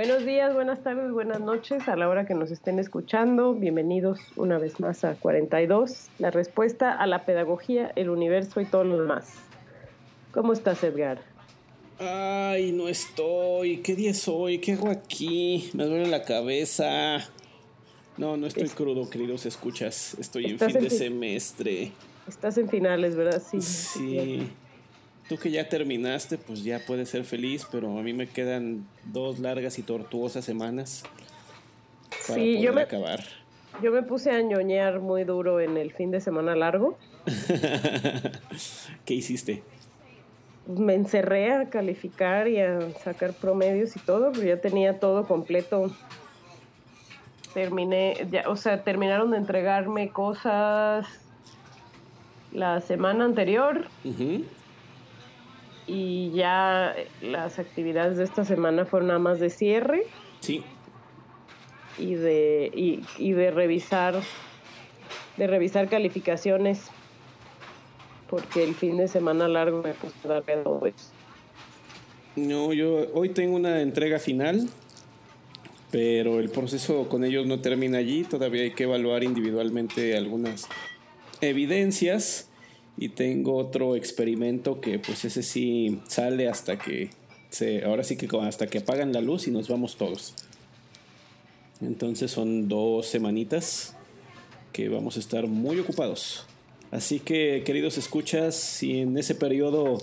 Buenos días, buenas tardes, buenas noches a la hora que nos estén escuchando. Bienvenidos una vez más a 42, la respuesta a la pedagogía, el universo y todo lo demás. ¿Cómo estás, Edgar? Ay, no estoy. ¿Qué día es hoy? ¿Qué hago aquí? Me duele la cabeza. No, no estoy Es- crudo, queridos escuchas. Estoy en fin de semestre. Estás en finales, ¿verdad? Sí. Sí. Tú que ya terminaste, pues ya puedes ser feliz, pero a mí me quedan dos largas y tortuosas semanas para Sí, poder yo me- acabar. Yo me puse a ñoñar muy duro en el fin de semana largo. ¿Qué hiciste? Me encerré a calificar y a sacar promedios y todo, pero ya tenía todo completo. Terminé, ya, o sea, terminaron de entregarme cosas la semana anterior Ujú. Y ya las actividades de esta semana fueron nada más de cierre Sí, y de, y, y de revisar de revisar calificaciones porque el fin de semana largo me puse a darle eso. No, yo hoy tengo una entrega final, pero el proceso con ellos no termina allí. Todavía hay que evaluar individualmente algunas evidencias y tengo otro experimento que pues ese sí sale hasta que se, ahora sí que hasta que apagan la luz y nos vamos todos. Entonces son dos semanitas que vamos a estar muy ocupados. Así que, queridos escuchas, si en ese periodo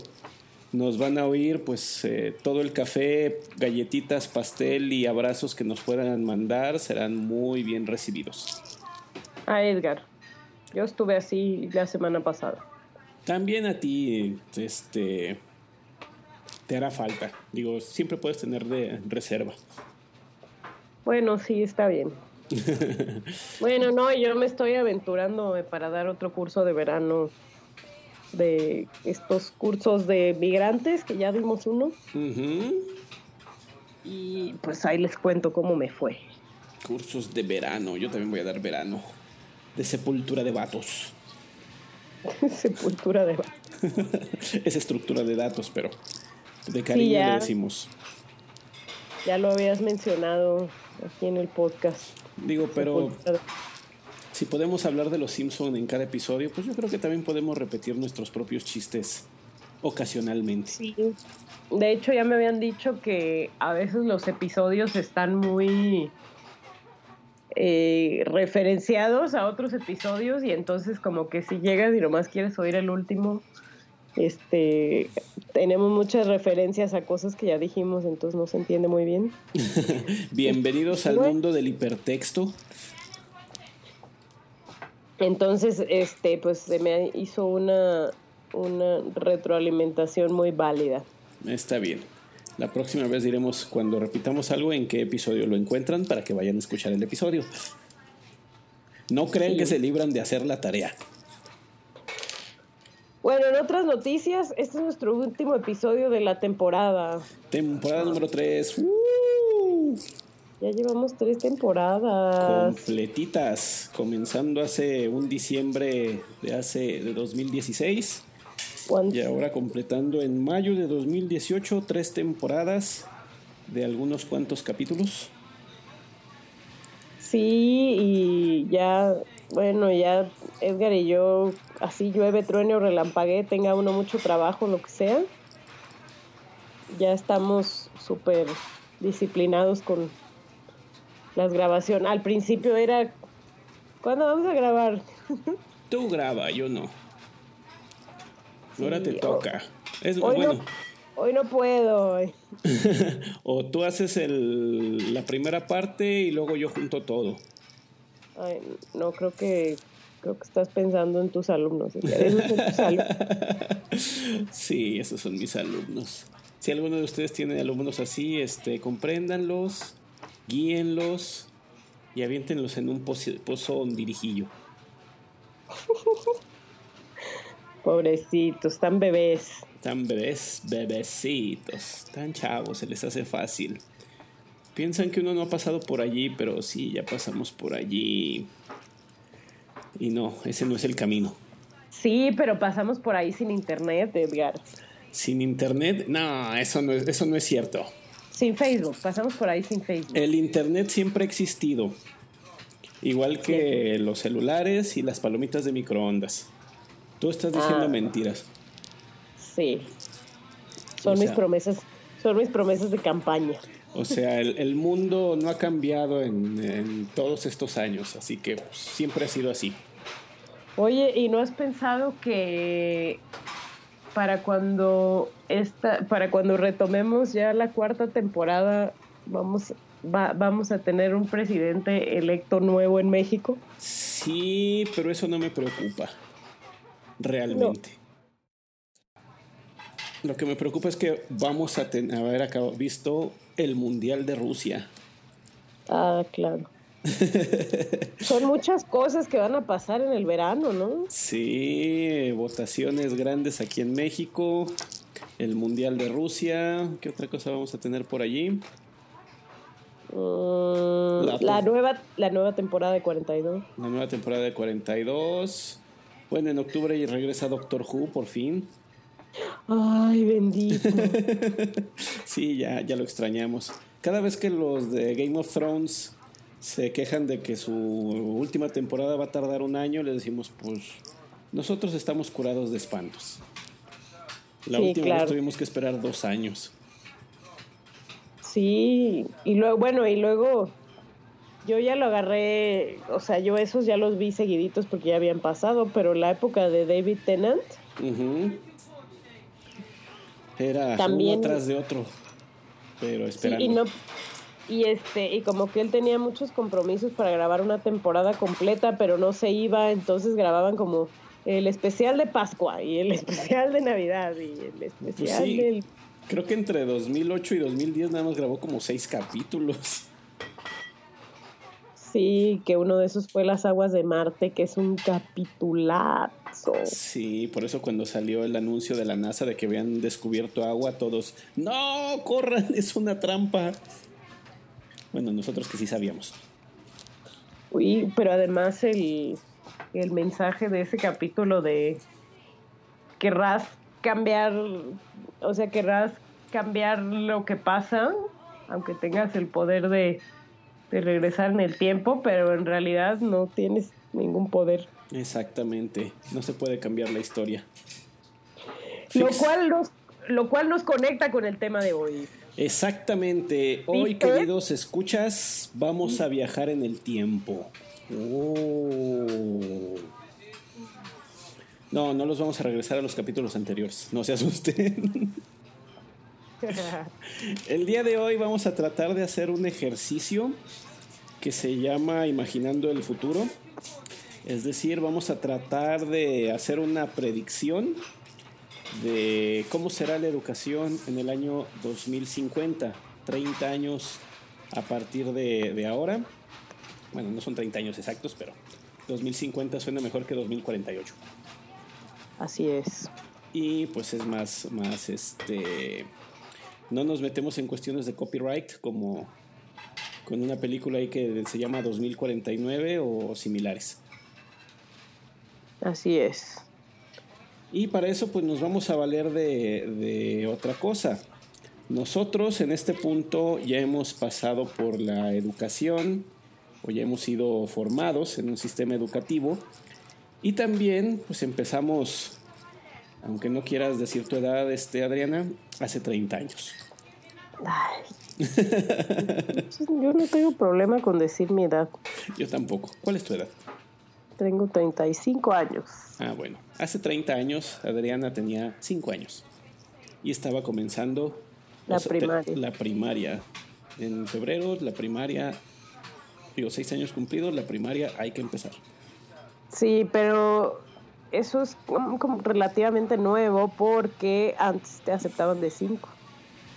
nos van a oír, pues eh, todo el café, galletitas, pastel y abrazos que nos puedan mandar serán muy bien recibidos. A Edgar. Yo estuve así la semana pasada. También a ti, este, te hará falta. Digo, siempre puedes tener de reserva. Bueno, sí, está bien. bueno, no, yo me estoy aventurando eh, para dar otro curso de verano de estos cursos de migrantes, que ya dimos uno, y pues ahí les cuento cómo me fue. Cursos de verano, yo también voy a dar verano. De sepultura de vatos. Sepultura de... es estructura de datos, pero de cariño ya. le decimos. Ya lo habías mencionado aquí en el podcast. Digo, pero Sepultura si podemos hablar de los Simpson en cada episodio, pues yo creo que también podemos repetir nuestros propios chistes ocasionalmente. Sí. De hecho, ya me habían dicho que a veces los episodios están muy eh, referenciados a otros episodios y entonces como que si llegas y nomás quieres oír el último, este, tenemos muchas referencias a cosas que ya dijimos, entonces no se entiende muy bien. Bienvenidos al Bueno. mundo del hipertexto. Entonces, este, pues se me hizo una, una retroalimentación muy válida. Está bien. La próxima vez diremos cuando repitamos algo en qué episodio lo encuentran para que vayan a escuchar el episodio. No crean Sí. que se libran de hacer la tarea. Bueno, en otras noticias, este es nuestro último episodio de la temporada. Temporada número 3. Ya llevamos tres temporadas. Completitas. Comenzando hace un diciembre de hace de 2016. Y ahora completando en mayo de 2018 tres temporadas de algunos cuantos capítulos. Sí, y ya, bueno, ya Edgar y yo, así llueve, truene o relampaguee, tenga uno mucho trabajo, lo que sea. Ya estamos súper disciplinados con las grabaciones. Al principio era, ¿cuándo vamos a grabar? Tú graba, yo no. Ahora Sí, te toca. Es Hoy bueno. no, hoy no puedo. o tú haces el- la primera parte y luego yo junto todo. Ay, no creo que Creo que estás pensando en tus alumnos. Edgar. Esos son tus alumnos. Sí, esos son mis alumnos. Si alguno de ustedes tiene alumnos así, este, compréndanlos, guíenlos y aviéntenlos en un pozo, pozo dirijillo. Pobrecitos, tan bebés. Tan bebés, bebecitos, tan chavos, se les hace fácil. Piensan que uno no ha pasado por allí, pero sí, ya pasamos por allí. Y no, ese no es el camino. Sí, pero pasamos por ahí sin internet, Edgar. Sin internet, no, eso no es, eso no es cierto. Sin Facebook, pasamos por ahí sin Facebook. El internet siempre ha existido. Igual que los celulares y las palomitas de microondas. Tú estás diciendo Ah. mentiras. Sí. Son O mis sea- promesas, son mis promesas de campaña. O sea, el, el mundo no ha cambiado en, en todos estos años, así que pues, siempre ha sido así. Oye, ¿y no has pensado que para cuando esta, para cuando retomemos ya la cuarta temporada vamos va- vamos a tener un presidente electo nuevo en México? Sí, pero eso no me preocupa. Realmente. Lo que me preocupa es que vamos a ten- haber acabo- visto el Mundial de Rusia. Ah, claro. Son muchas cosas que van a pasar en el verano, ¿no? Sí, votaciones grandes aquí en México, el Mundial de Rusia, ¿qué otra cosa vamos a tener por allí? Mm, La- la nueva la nueva temporada de 42. La nueva temporada de 42. Bueno, en octubre regresa Doctor Who por fin. Ay, bendito. Sí, ya, ya lo extrañamos. Cada vez que los de Game of Thrones se quejan de que su última temporada va a tardar un año, les decimos, pues nosotros estamos curados de espantos. La Sí, última claro. vez tuvimos que esperar dos años. Sí, y luego, bueno, y luego yo ya lo agarré, o sea, yo esos ya los vi seguiditos porque ya habían pasado, pero la época de David Tennant. Era También- uno tras de otro, pero sí, esperando. y no y este y como que él tenía muchos compromisos para grabar una temporada completa, pero no se iba, entonces grababan como el especial de Pascua y el especial de Navidad y el especial sí. del Creo que entre 2008 y 2010 nada más grabó como seis capítulos. Sí, que uno de esos fue Las Aguas de Marte, que es un capitulazo. Sí, por eso cuando salió el anuncio de la NASA de que habían descubierto agua, todos, no, corran, es una trampa. Bueno, nosotros que sí sabíamos. Uy, pero además el, el mensaje de ese capítulo de querrás cambiar, o sea, querrás cambiar lo que pasa, aunque tengas el poder de, de regresar en el tiempo, pero en realidad no tienes ningún poder. Exactamente, no se puede cambiar la historia. Lo Fix- cual nos, lo cual nos conecta con el tema de hoy. Exactamente, hoy ¿Viste? queridos escuchas, vamos a viajar en el tiempo. Oh. No, no los vamos a regresar a los capítulos anteriores, no se asusten. El día de hoy vamos a tratar de hacer un ejercicio que se llama Imaginando el futuro. Es decir, vamos a tratar de hacer una predicción de cómo será la educación en el año 2050, 30 años a partir de, de ahora. Bueno, no son 30 años exactos, pero 2050 suena mejor que 2048 Así es. y pues es más más este no nos metemos en cuestiones de copyright como con una película ahí que se llama 2049 o similares Así es. y para eso pues nos vamos a valer de, de otra cosa nosotros en este punto ya hemos pasado por la educación o ya hemos sido formados en un sistema educativo y también pues empezamos aunque no quieras decir tu edad este Adriana hace 30 años Ay. Yo no tengo problema con decir mi edad. Yo tampoco. ¿Cuál es tu edad? Tengo 35 años. Ah, bueno. Hace 30 años Adriana tenía 5 años. Y estaba comenzando La o sea, primaria. La primaria. En febrero, la primaria. Digo, 6 años cumplidos, la primaria hay que empezar. Sí, pero eso es como, como relativamente nuevo porque antes te aceptaban de 5.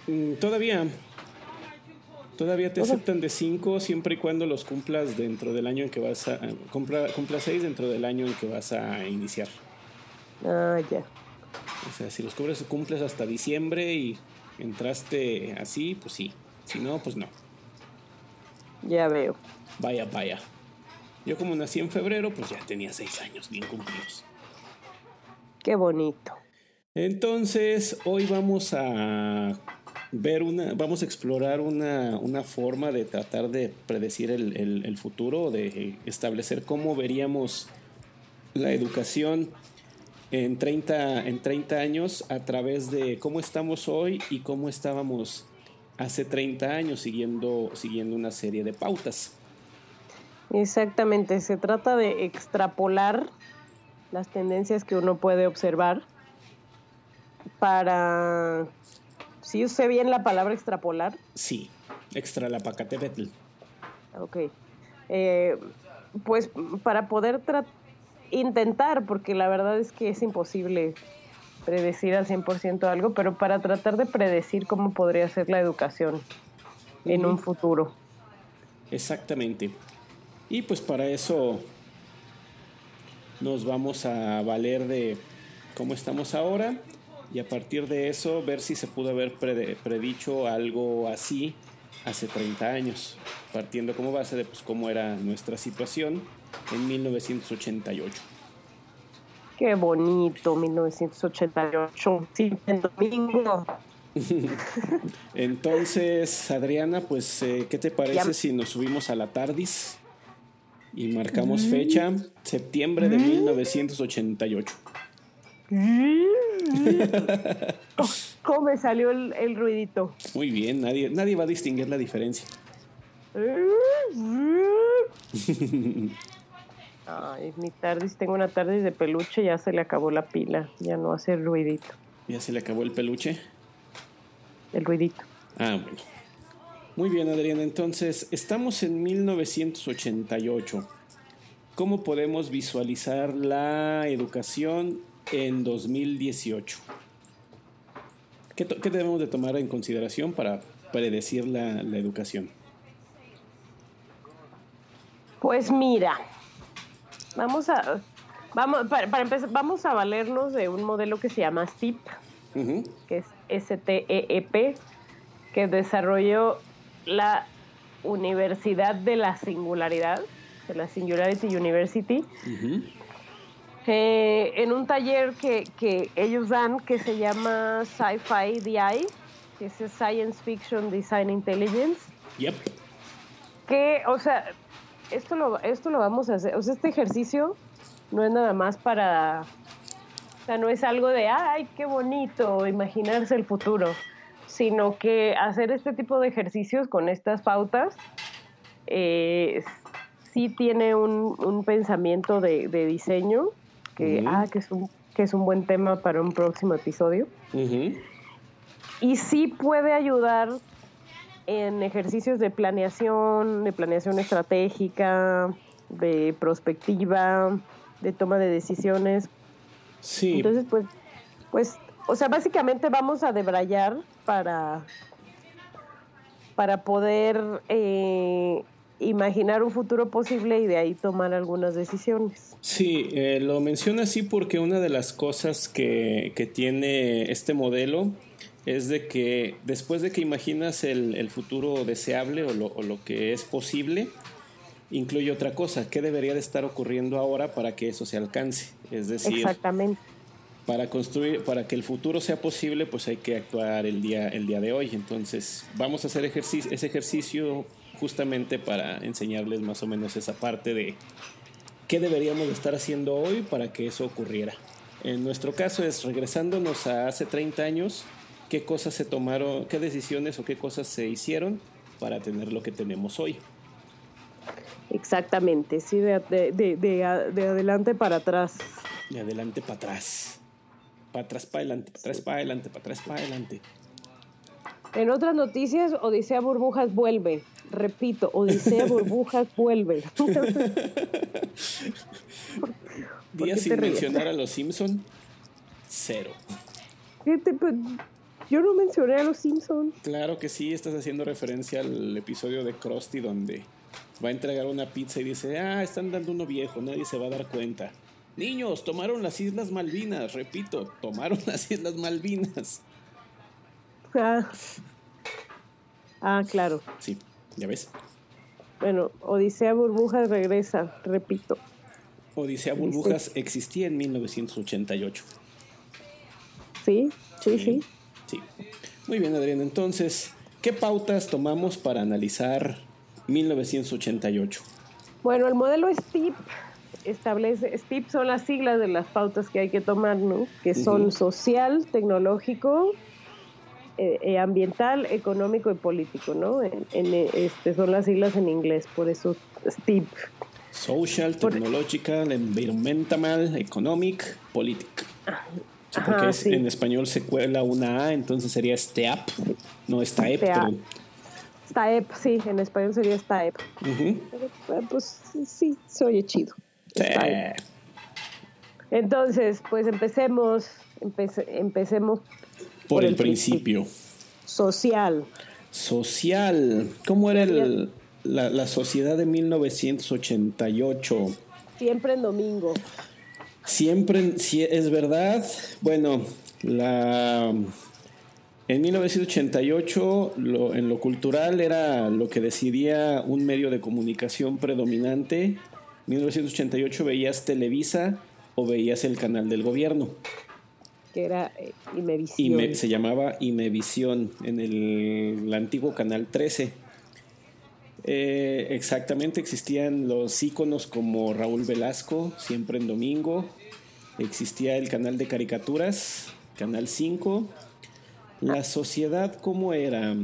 Mm, Todavía. Todavía te aceptan de 5 siempre y cuando los cumplas dentro del año en que vas a. Cumpla, cumpla 6 dentro del año en que vas a iniciar. Ah, ya. O sea, si los cubres, cumples hasta diciembre y entraste así, pues sí. Si no, pues no. Ya veo. Vaya, vaya. Yo como nací en febrero, pues ya tenía 6 años bien cumplidos. Qué bonito. Entonces, hoy vamos a ver una, vamos a explorar una, una forma de tratar de predecir el, el- el futuro, de establecer cómo veríamos la educación en 30, en 30 años a través de cómo estamos hoy y cómo estábamos hace 30 años siguiendo, siguiendo una serie de pautas. Exactamente, se trata de extrapolar las tendencias que uno puede observar para, si usé bien la palabra extrapolar, Sí, extra la pacatepetl. ok, Eh, pues para poder intentar, porque la verdad es que es imposible predecir al 100% algo, pero para tratar de predecir cómo podría ser la educación en un futuro. Exactamente. Y pues para eso nos vamos a valer de cómo estamos ahora y a partir de eso ver si se pudo haber predicho algo así hace 30 años, partiendo como base de pues, cómo era nuestra situación en 1988. Qué bonito, 1988, sí, domingo. Entonces, Adriana, pues, eh, ¿qué te parece Ya. si nos subimos a la TARDIS y marcamos fecha septiembre de 1988? ¿Cómo me salió el, el ruidito? Muy bien, nadie, nadie va a distinguir la diferencia. Ay, mi tardis, tengo una tardis de peluche, ya se le acabó la pila, ya no hace el ruidito, Ya se le acabó el peluche. el ruidito. Ah, bueno. Muy bien, Adriana. Entonces, estamos en 1988. ¿Cómo podemos visualizar la educación en 2018? ¿Qué, debemos de tomar en consideración para predecir la, la educación? Pues mira, vamos a, vamos, para, para empezar, vamos a valernos de un modelo que se llama STEEP, Ujú, que es STEEP, que desarrolló la Universidad de la Singularidad, de la Singularity University, eh, en un taller que, que ellos dan que se llama Sci-Fi DI, que es Science Fiction Design Intelligence, Yep. que, o sea, esto lo, esto lo vamos a hacer, o sea, este ejercicio no es nada más para, o sea, no es algo de, ay, qué bonito, imaginarse el futuro, sino que hacer este tipo de ejercicios con estas pautas eh, sí tiene un, un pensamiento de, de diseño, que, ah, que es, un, que es un buen tema para un próximo episodio y sí puede ayudar en ejercicios de planeación, de planeación estratégica, de prospectiva, de toma de decisiones. Sí. Entonces, pues, pues, o sea, básicamente vamos a debrayar para, para poder eh, imaginar un futuro posible y de ahí tomar algunas decisiones. Sí, eh, lo menciono así porque una de las cosas que, que tiene este modelo es de que después de que imaginas el, el futuro deseable o lo, o lo que es posible, incluye otra cosa, ¿qué debería de estar ocurriendo ahora para que eso se alcance? Es decir, Exactamente. Para construir, para que el futuro sea posible, pues hay que actuar el día, el día de hoy. Entonces, vamos a hacer ejercicio, ese ejercicio justamente para enseñarles más o menos esa parte de qué deberíamos de estar haciendo hoy para que eso ocurriera. En nuestro caso es regresándonos a hace 30 años, qué cosas se tomaron, qué decisiones o qué cosas se hicieron para tener lo que tenemos hoy. Exactamente, sí, de, de, de, de a- de adelante para atrás. De adelante para atrás. Para atrás, para adelante, para atrás, para adelante, para atrás, para adelante. En otras noticias, Odisea Burbujas vuelve. Repito, Odisea Burbujas vuelve. ¿Por días sin ríes? mencionar a los Simpson, cero. ¿Qué te- pues, yo no mencioné a los Simpsons. Claro que sí, estás haciendo referencia al episodio de Krusty donde va a entregar una pizza y dice, ah, están dando uno viejo, nadie se va a dar cuenta. Niños, tomaron las Islas Malvinas, repito, tomaron las Islas Malvinas. Ah. Ah, claro. Sí, ya ves. Bueno, Odisea Burbujas regresa, repito. Odisea Burbujas existía en 1988. ¿Sí? Sí, sí. Sí. Muy bien, Adrián. Entonces, ¿qué pautas tomamos para analizar 1988? Bueno, el modelo STIP establece, STIP son las siglas de las pautas que hay que tomar, ¿no? Que son social, tecnológico, eh, eh, ambiental, económico y político, ¿no? En, en, este, son las siglas en inglés, por eso STIP. Social, Technological, Environmental, Economic, Politic. Porque Ajá, es- sí. en español se cuela una A, entonces sería STEAP, no STAEP. STEAP. pero- STAEP, sí, en español sería STAEP. Pero, eh, pues sí, se oye chido. Sí. Entonces, pues empecemos, empece- empecemos Por el principio. social. Social. ¿Cómo era el- la, la sociedad de 1988? Siempre en domingo. Siempre, si es verdad. Bueno, la en 1988 lo, en lo cultural era lo que decidía un medio de comunicación predominante. En 1988 veías Televisa o veías el canal del gobierno. que era eh, Imevisión. Ime- se llamaba Imevisión en el, el antiguo canal 13. Eh, exactamente, existían los íconos como Raúl Velasco, siempre en domingo. Existía el canal de caricaturas, Canal 5. La sociedad, ¿cómo era?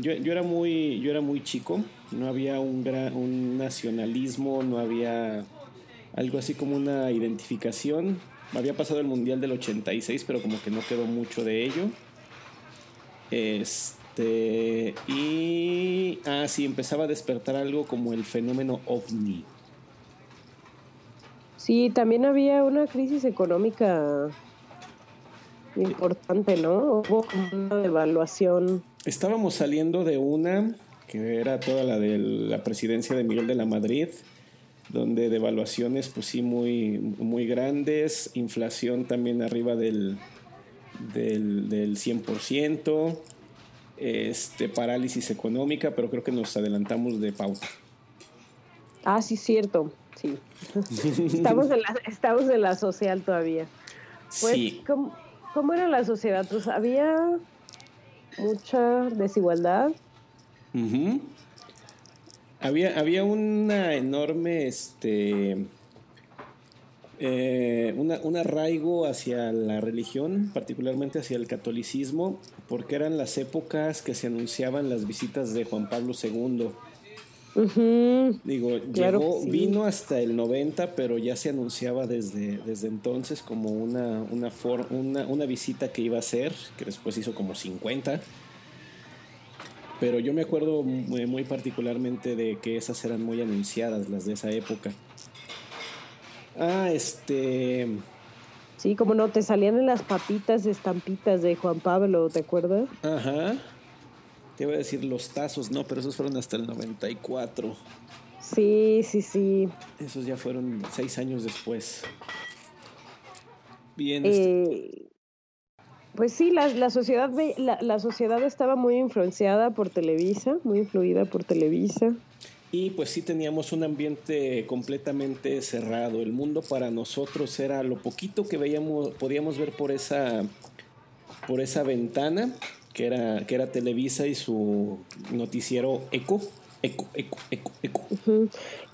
Yo, yo era, muy, yo era muy chico, no había un, gran, un nacionalismo, no había algo así como una identificación. Había pasado el Mundial del 86, pero como que no quedó mucho de ello. Este. Y. Ah, sí, empezaba a despertar algo como el fenómeno ovni. Sí, también había una crisis económica importante, ¿no? Hubo como una devaluación. Estábamos saliendo de una que era toda la de la presidencia de Miguel de la Madrid, donde devaluaciones, pues sí, muy, muy grandes, inflación también arriba del, del, del 100%, este, parálisis económica, pero creo que nos adelantamos de pauta. Ah, sí, cierto. Sí. estamos, en la, estamos en la social todavía. Pues, sí, ¿cómo, cómo era la sociedad? Pues había mucha desigualdad. Había, había una enorme, este, eh, una- un arraigo hacia la religión, particularmente hacia el catolicismo, porque eran las épocas que se anunciaban las visitas de Juan Pablo II. Digo, Claro llegó, sí. vino hasta el 90, pero ya se anunciaba desde, desde entonces como una, una, for- una, una visita que iba a ser, que después hizo como 50. Pero yo me acuerdo muy, muy particularmente de que esas eran muy anunciadas, las de esa época. Ah, este. Sí, como no, te salían en las papitas estampitas de Juan Pablo, ¿te acuerdas? Ajá. Te iba a decir los tazos, no, pero esos fueron hasta el 94. Sí, sí, sí. Esos ya fueron seis años después. Bien, este- Eh, pues sí, la, la sociedad la, la sociedad estaba muy influenciada por Televisa, muy influida por Televisa. Y pues sí teníamos un ambiente completamente cerrado. El mundo para nosotros era lo poquito que veíamos, podíamos ver por esa, por esa ventana, que era, que era Televisa y su noticiero Eco. Eco, eco, eco, eco. Ujú.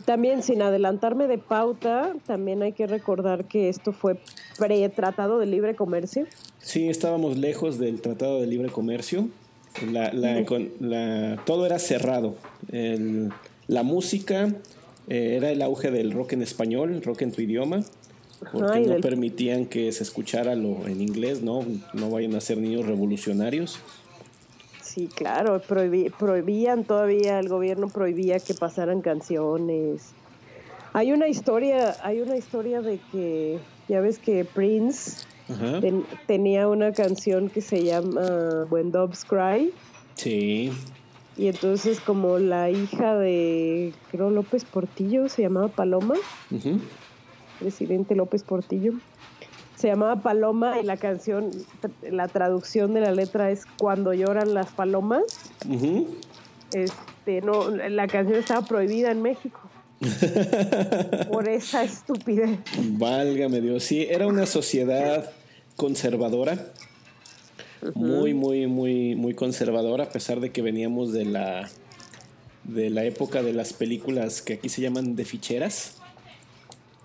También, sin adelantarme de pauta, también hay que recordar que esto fue pre-tratado de libre comercio. Sí, estábamos lejos del Tratado de Libre Comercio. La, la- con- la- todo era cerrado. El- la música eh, era el auge del rock en español, rock en tu idioma, porque no del- permitían que se escuchara lo en inglés, ¿no? No vayan a ser niños revolucionarios. Sí, claro, prohibi- prohibían todavía, el gobierno prohibía que pasaran canciones. Hay una historia, hay una historia de que, ya ves que Prince ten- tenía una canción que se llama When Doves Cry. Sí. Y entonces como la hija de, creo, López Portillo, se llamaba Paloma, Ujú. Presidente López Portillo, se llamaba Paloma y la canción, la traducción de la letra es Cuando lloran las palomas. Este, no, la canción estaba prohibida en México. por esa estupidez. Válgame Dios. Sí, era una sociedad conservadora. Muy, muy, muy, muy conservadora, a pesar de que veníamos de la de la época de las películas que aquí se llaman de ficheras.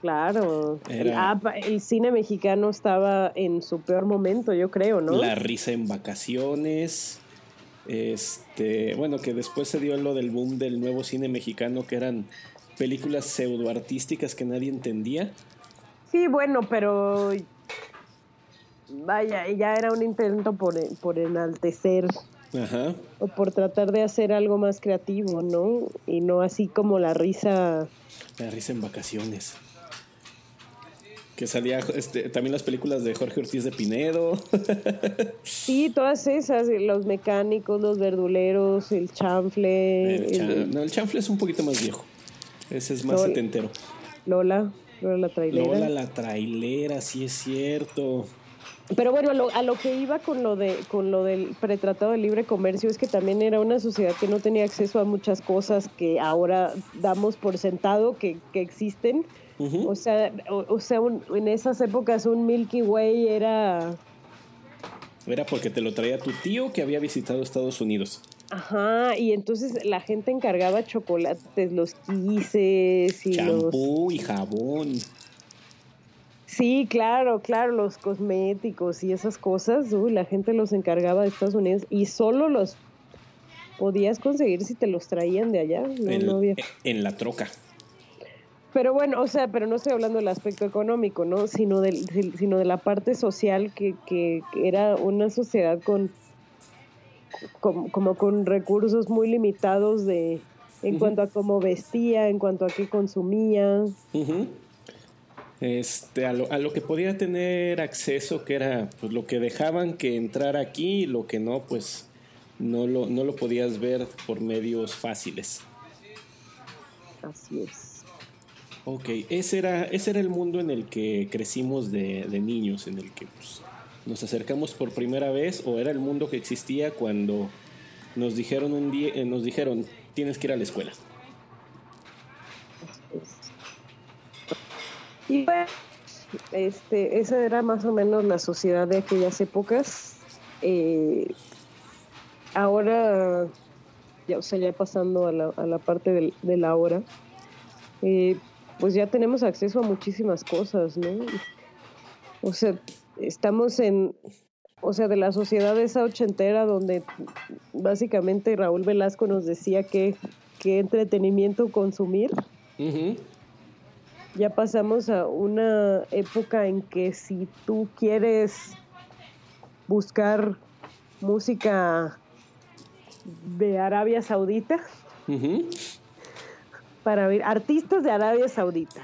Claro. El, Era- pa- el cine mexicano estaba en su peor momento, yo creo, ¿no? La risa en vacaciones. Este, bueno, que después se dio lo del boom del nuevo cine mexicano, que eran películas pseudoartísticas que nadie entendía. Sí, bueno, pero vaya, ya era un intento por, por enaltecer Ajá. o por tratar de hacer algo más creativo, ¿no? Y no así como la risa. La risa en vacaciones. Que salía este, también las películas de Jorge Ortiz de Pinedo. Sí, todas esas, los mecánicos, los verduleros, el chanfle, El, el- chan- no, el chanfle es un poquito más viejo. Ese es más Sol- setentero. Lola, Lola la trailera. Lola la trailera, sí es cierto. Pero bueno, a lo, a lo que iba con lo de con lo del pretratado de libre comercio es que también era una sociedad que no tenía acceso a muchas cosas que ahora damos por sentado que, que existen. O sea, o, o sea un- en esas épocas un Milky Way era... Era porque te lo traía tu tío que había visitado Estados Unidos. Ajá, y entonces la gente encargaba chocolates, los quises y los... Champú y jabón. Sí, claro, claro, los cosméticos y esas cosas, uy, la gente los encargaba de Estados Unidos y solo los podías conseguir si te los traían de allá, no, en, no había. en la troca. Pero bueno, o sea, pero no estoy hablando del aspecto económico, ¿no? Sino, del, si- sino de la parte social que, que, era una sociedad con como, como con recursos muy limitados de en cuanto a cómo vestía, en cuanto a qué consumía. Este, a lo, a lo que podía tener acceso, que era pues, lo que dejaban que entrara aquí, y lo que no, pues no lo, no lo podías ver por medios fáciles. Así es. Ok, ese era, ese era el mundo en el que crecimos de, de niños, en el que pues, nos acercamos por primera vez, o era el mundo que existía cuando nos dijeron un día, eh, nos dijeron, tienes que ir a la escuela. Y bueno, este, esa era más o menos la sociedad de aquellas épocas. Eh, ahora, ya, o sea, pasando a la, a la parte del- de la hora, eh, pues ya tenemos acceso a muchísimas cosas, ¿no? O sea, estamos en, o sea, de la sociedad esa ochentera donde básicamente Raúl Velasco nos decía que, qué entretenimiento consumir ya pasamos a una época en que si tú quieres buscar música de Arabia Saudita. Para ver artistas de Arabia Saudita.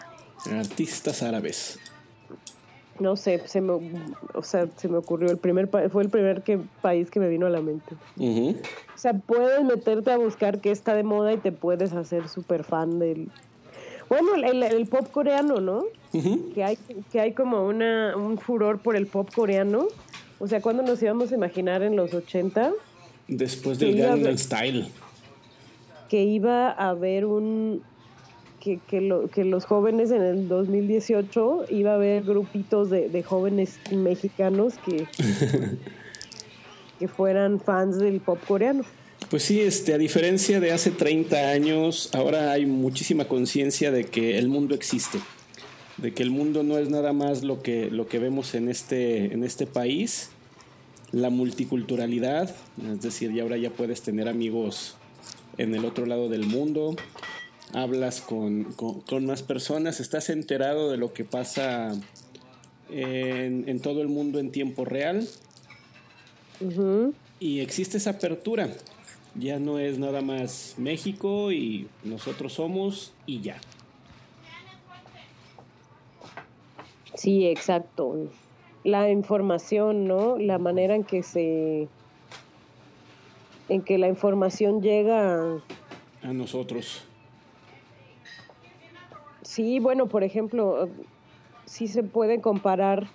Artistas árabes. No sé, se me, o sea, se me ocurrió el primer fue el primer que, país que me vino a la mente. O sea, puedes meterte a buscar qué está de moda y te puedes hacer súper fan del bueno, el, pop coreano, ¿no? Que hay, que hay como una, un furor por el pop coreano. O sea, cuando nos íbamos a imaginar en los 80 Después del Gangnam Style. que iba a haber un... Que, que, lo- que los jóvenes en el 2018 iba a haber grupitos de, de jóvenes mexicanos que, que fueran fans del pop coreano. Pues sí, este, a diferencia de hace 30 años, ahora hay muchísima conciencia de que el mundo existe, de que el mundo no es nada más lo que, lo que vemos en este, en este país, la multiculturalidad, es decir, ya ahora ya puedes tener amigos en el otro lado del mundo, hablas con, con- con más personas, estás enterado de lo que pasa en, en todo el mundo en tiempo real. Y existe esa apertura. Ya no es nada más México y nosotros somos y ya. Sí, exacto. La información, ¿no? La manera en que se en que la información llega a nosotros. Sí, bueno, por ejemplo, sí se puede comparar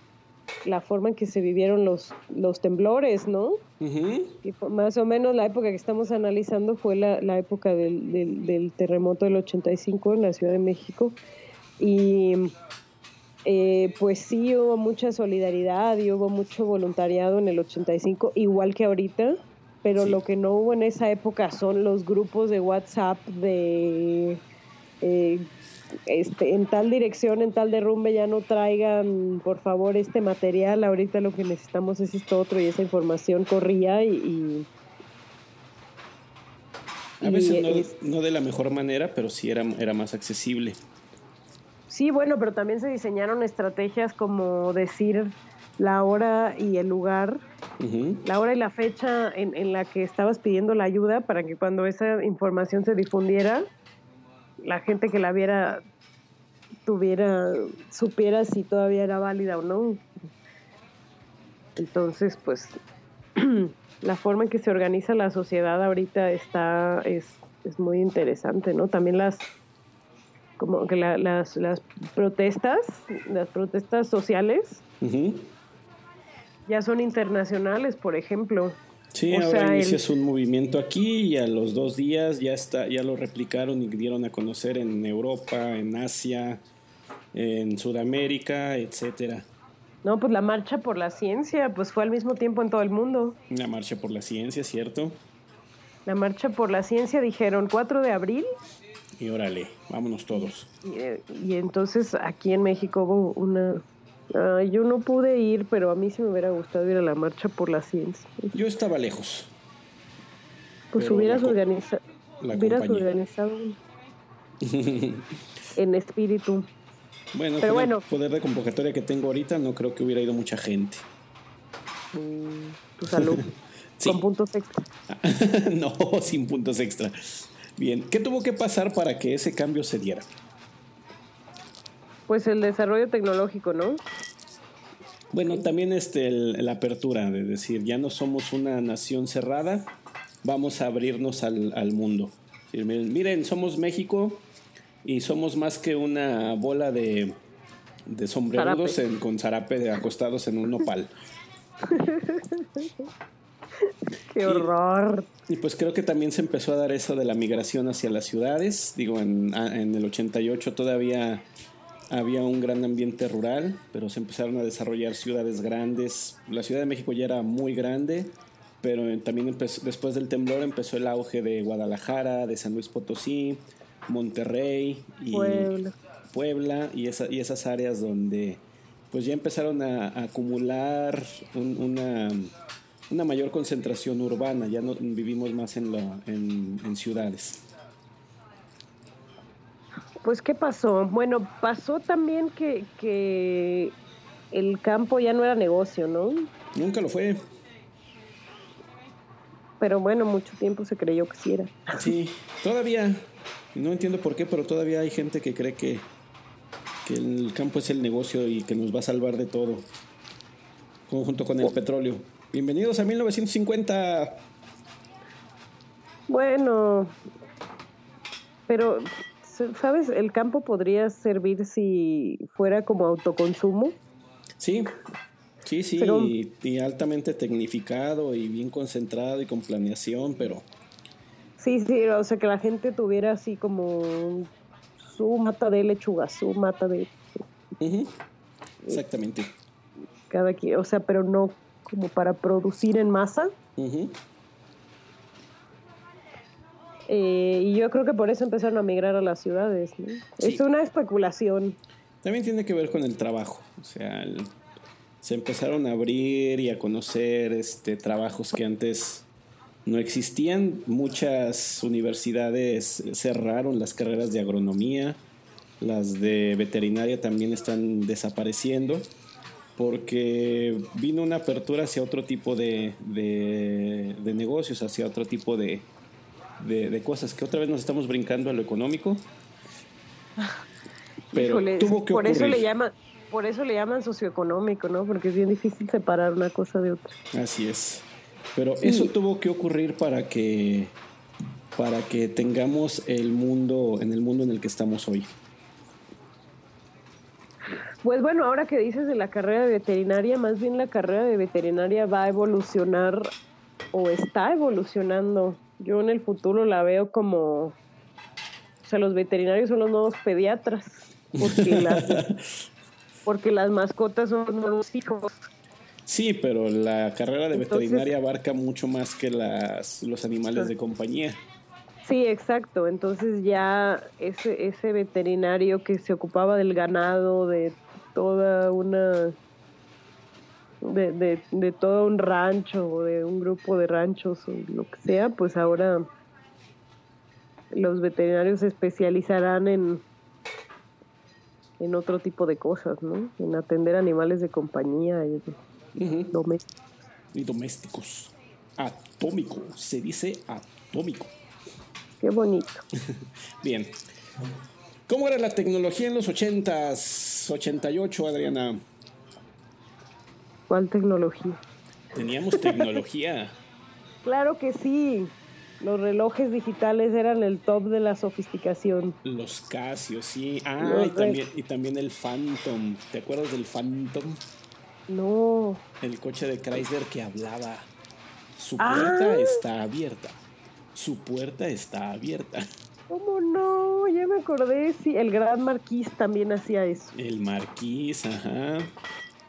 la forma en que se vivieron los, los temblores, ¿no? y más o menos la época que estamos analizando fue la, la época del, del, del, terremoto del 85 en la Ciudad de México. Y eh, pues sí hubo mucha solidaridad y hubo mucho voluntariado en el 85, igual que ahorita, pero lo que no hubo en esa época son los grupos de WhatsApp de... Eh, este, en tal dirección, en tal derrumbe, ya no traigan, por favor, este material. Ahorita lo que necesitamos es esto otro y esa información corría y... a veces no, de la mejor manera, pero sí era, era más accesible. Sí, bueno, pero también se diseñaron estrategias como decir la hora y el lugar, la hora y la fecha en, en la que estabas pidiendo la ayuda para que cuando esa información se difundiera, la gente que la viera tuviera, supiera si todavía era válida o no. Entonces, pues, la forma en que se organiza la sociedad ahorita está, es, es muy interesante, ¿no? También las, como que las, las protestas, las protestas sociales, ya son internacionales, por ejemplo. Sí, ahora inicias un movimiento aquí y a los dos días ya está, ya lo replicaron y dieron a conocer en Europa, en Asia, en Sudamérica, etcétera. No, pues la marcha por la ciencia, pues fue al mismo tiempo en todo el mundo. La marcha por la ciencia, ¿cierto? La marcha por la ciencia dijeron 4 de abril. Y órale, vámonos todos. Y, y entonces aquí en México hubo una Ah, yo no pude ir, pero a mí sí me hubiera gustado ir a la marcha por la ciencia. Yo estaba lejos. Pues hubieras, organizado hubieras organizado en espíritu. Bueno, pero bueno, el poder de convocatoria que tengo ahorita, no creo que hubiera ido mucha gente. Mm, tu salud. Con puntos extra. no, sin puntos extra. Bien, ¿qué tuvo que pasar para que ese cambio se diera? Pues el desarrollo tecnológico, ¿no? Bueno, también este, la apertura, de decir, ya no somos una nación cerrada, vamos a abrirnos al, mundo. Miren, somos México y somos más que una bola de, de sombrerudos con zarape acostados en un nopal. ¡Qué horror! Y, pues creo que también se empezó a dar eso de la migración hacia las ciudades. Digo, en, en el 88 todavía había un gran ambiente rural, pero se empezaron a desarrollar ciudades grandes. La Ciudad de México ya era muy grande, pero también después del temblor empezó el auge de Guadalajara, de San Luis Potosí, Monterrey y Puebla, y, y, esas áreas donde pues ya empezaron a, acumular una, una, mayor concentración urbana, ya no vivimos más en, en, en ciudades. Pues, ¿qué pasó? Bueno, pasó también que, que el campo ya no era negocio, ¿no? Nunca lo fue. Pero bueno, mucho tiempo se creyó que sí era. Sí, todavía, no entiendo por qué, pero todavía hay gente que cree que, que el campo es el negocio y que nos va a salvar de todo, junto con el oh. petróleo. Bienvenidos a 1950. Bueno, pero ¿Sabes? El campo podría servir si fuera como autoconsumo. Sí, sí, sí, y, altamente tecnificado y bien concentrado y con planeación, pero... Sí, sí, o sea, que la gente tuviera así como su mata de lechuga, su mata de... Exactamente. Cada quien, o sea, pero no como para producir en masa. Eh, y yo creo que por eso empezaron a migrar a las ciudades. Es una especulación. También tiene que ver con el trabajo. O sea, se empezaron a abrir y a conocer este, trabajos que antes no existían. Muchas universidades cerraron las carreras de agronomía. Las de veterinaria también están desapareciendo porque vino una apertura hacia otro tipo de, de negocios, hacia otro tipo de, de, cosas, que otra vez nos estamos brincando a lo económico. Pero tuvo que por eso le llaman por eso le llaman socioeconómico, ¿no? Porque es bien difícil separar una cosa de otra. Así es. Pero eso tuvo que ocurrir para que para que tengamos el mundo en el mundo en el que estamos hoy. Pues bueno, ahora que dices de la carrera de veterinaria, más bien la carrera de veterinaria va a evolucionar o está evolucionando. Yo en el futuro la veo como, o sea, los veterinarios son los nuevos pediatras, porque las, porque las mascotas son nuevos hijos. Sí, pero la carrera de veterinaria abarca mucho más que las, los animales de compañía. Sí, exacto. Entonces ya ese, ese veterinario que se ocupaba del ganado, de toda una... De, de, de todo un rancho o de un grupo de ranchos o lo que sea, pues ahora los veterinarios se especializarán en, en otro tipo de cosas, ¿no? En atender animales de compañía y domésticos. Y domésticos. Atómico, se dice atómico. Qué bonito. Bien. ¿Cómo era la tecnología en los 80s, 88, Adriana? ¿Cuál tecnología? Teníamos tecnología. claro que sí. Los relojes digitales eran el top de la sofisticación. Los Casio, sí. Ah, y también, y también el Phantom. ¿Te acuerdas del Phantom? No. El coche de Chrysler que hablaba. Su puerta Ah. está abierta. Su puerta está abierta. ¿Cómo no? Ya me acordé. Sí, el Gran Marquis también hacía eso. El Marquís, ajá.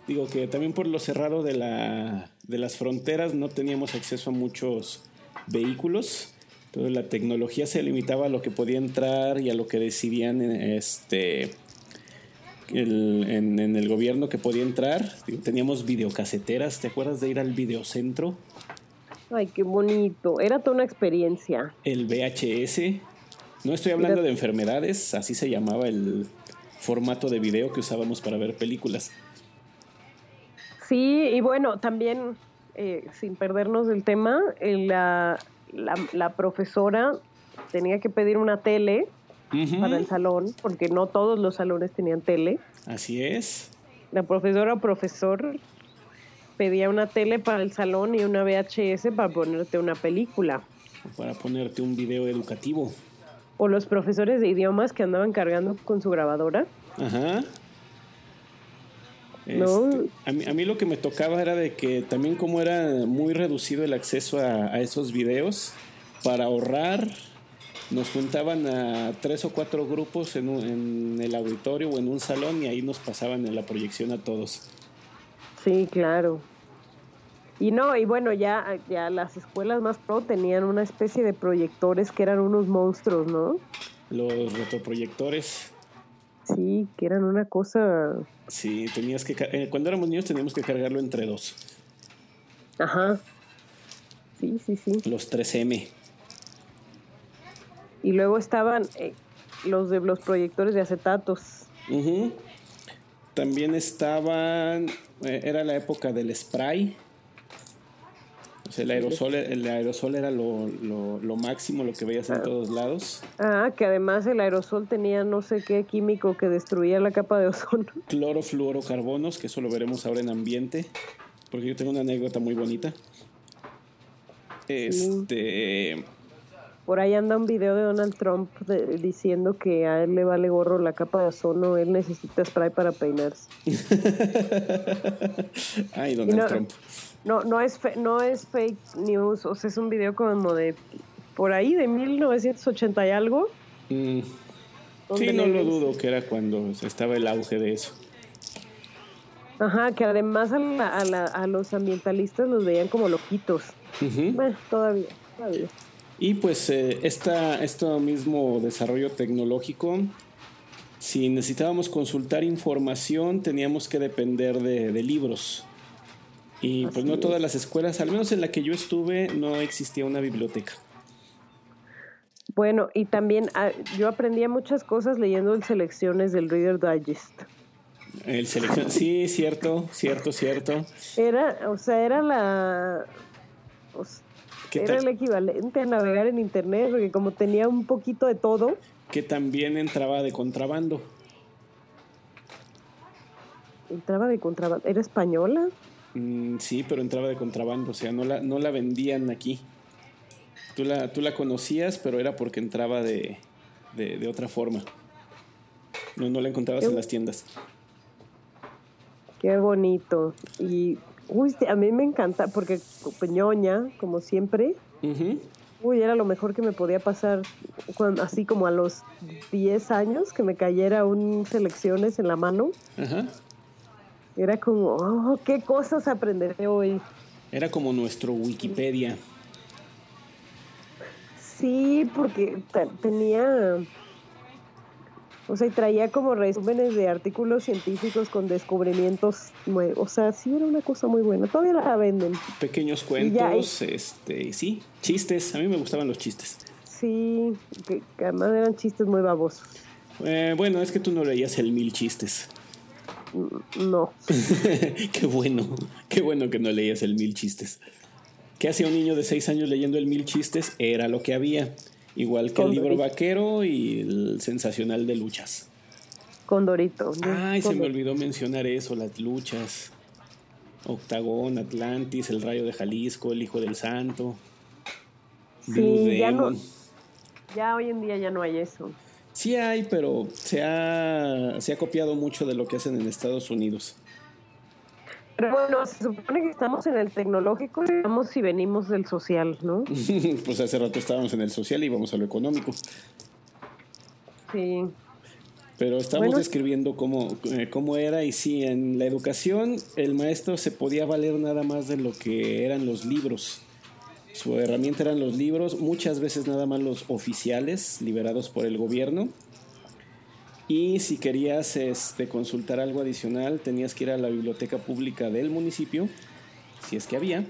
Digo que también por lo cerrado de, la, de las fronteras no teníamos acceso a muchos vehículos. Entonces la tecnología se limitaba a lo que podía entrar y a lo que decidían este, el- en, en el gobierno que podía entrar. Teníamos videocaseteras, ¿te acuerdas de ir al videocentro? Ay, qué bonito. Era toda una experiencia. El VHS. No estoy hablando de enfermedades, así se llamaba el formato de video que usábamos para ver películas. Sí, y bueno, también, eh, sin perdernos del tema, eh, la, la, la profesora tenía que pedir una tele para el salón, porque no todos los salones tenían tele. Así es. La profesora o profesor pedía una tele para el salón y una VHS para ponerte una película. para ponerte un video educativo. O los profesores de idiomas que andaban cargando con su grabadora. Ajá. No. Este, a, mí, a mí lo que me tocaba era de que también como era muy reducido el acceso a, a esos videos, para ahorrar nos juntaban a tres o cuatro grupos en, un- en el auditorio o en un salón y ahí nos pasaban en la proyección a todos. Sí, claro. Y no, y bueno, ya, ya las escuelas más pro tenían una especie de proyectores que eran unos monstruos, ¿no? Los retroproyectores, Sí, que eran una cosa... sí, tenías que... eh, cuando éramos niños teníamos que cargarlo entre dos. Ajá. Sí, sí, sí. Los 3M. Y luego estaban eh, los de los proyectores de acetatos. Ujú. También estaban, eh, era la época del spray. O sea, el aerosol, el aerosol era lo, lo- lo máximo, lo que veías en todos lados. Ah, que además el aerosol tenía no sé qué químico que destruía la capa de ozono. Clorofluorocarbonos, que eso lo veremos ahora en ambiente, porque yo tengo una anécdota muy bonita. Este, Por ahí anda un video de Donald Trump de- diciendo que a él le vale gorro la capa de ozono, él necesita spray para peinarse. ay, Donald no, Trump. No, no es fe- no es fake news, o sea, es un video como de por ahí de 1980 y algo. Mm, Sí, no lo dudo que era cuando estaba el auge de eso. Ajá, que además a, la- a la- a los ambientalistas los veían como loquitos. Ujú. Bueno, todavía, todavía. Y pues eh, esta, este mismo desarrollo tecnológico, si necesitábamos consultar información, teníamos que depender de, de libros. Y pues no todas las escuelas, al menos en la que yo estuve, no existía una biblioteca. Bueno, y también ah, yo aprendía muchas cosas leyendo el selecciones del Reader Digest. El selección, sí, cierto, cierto, cierto. Era, o sea, era la... o s- ¿Qué era el equivalente a navegar en internet, porque como tenía un poquito de todo, Que también entraba de contrabando. entraba de contrabando. ¿Era española? Mm, sí, pero entraba de contrabando, o sea, no la, no la vendían aquí. Tú la, tú la conocías, pero era porque entraba de, de, de otra forma. No, no la encontrabas en las tiendas. Qué bonito. Y, uy, a mí me encanta, porque ñoña, como siempre, Ujú. uy, era lo mejor que me podía pasar, cuando, así como a los 10 años, que me cayera un selecciones en la mano. Ajá. Era como, oh, qué cosas aprenderé hoy. Era como nuestro Wikipedia. Sí, porque te- tenía, o sea, y traía como resúmenes de artículos científicos con descubrimientos nuevos. O sea, sí era una cosa muy buena. Todavía la venden. Pequeños cuentos, este, y sí, chistes. A mí me gustaban los chistes. Sí, que, que además eran chistes muy babosos. Eh, bueno, es que tú no leías el mil chistes. No. qué bueno, qué bueno que no leías el mil chistes. ¿Qué hacía un niño de seis años leyendo el mil chistes? Era lo que había. Igual que el libro vaquero y el sensacional de luchas. Condorito. Ay, se me olvidó mencionar eso, las luchas. Octagón, Atlantis, el Rayo de Jalisco, el Hijo del Santo. Blue Sí, ya no, ya hoy en día ya no hay eso. Sí hay, pero se ha, se ha copiado mucho de lo que hacen en Estados Unidos. Pero bueno, se supone que estamos en el tecnológico, digamos si venimos del social, ¿no? pues hace rato estábamos en el social y vamos a lo económico. Sí. Pero estamos Bueno. describiendo cómo, eh, cómo era y sí, en la educación el maestro se podía valer nada más de lo que eran los libros. Su herramienta eran los libros, muchas veces nada más los oficiales liberados por el gobierno. Y si querías este, consultar algo adicional, tenías que ir a la biblioteca pública del municipio, si es que había.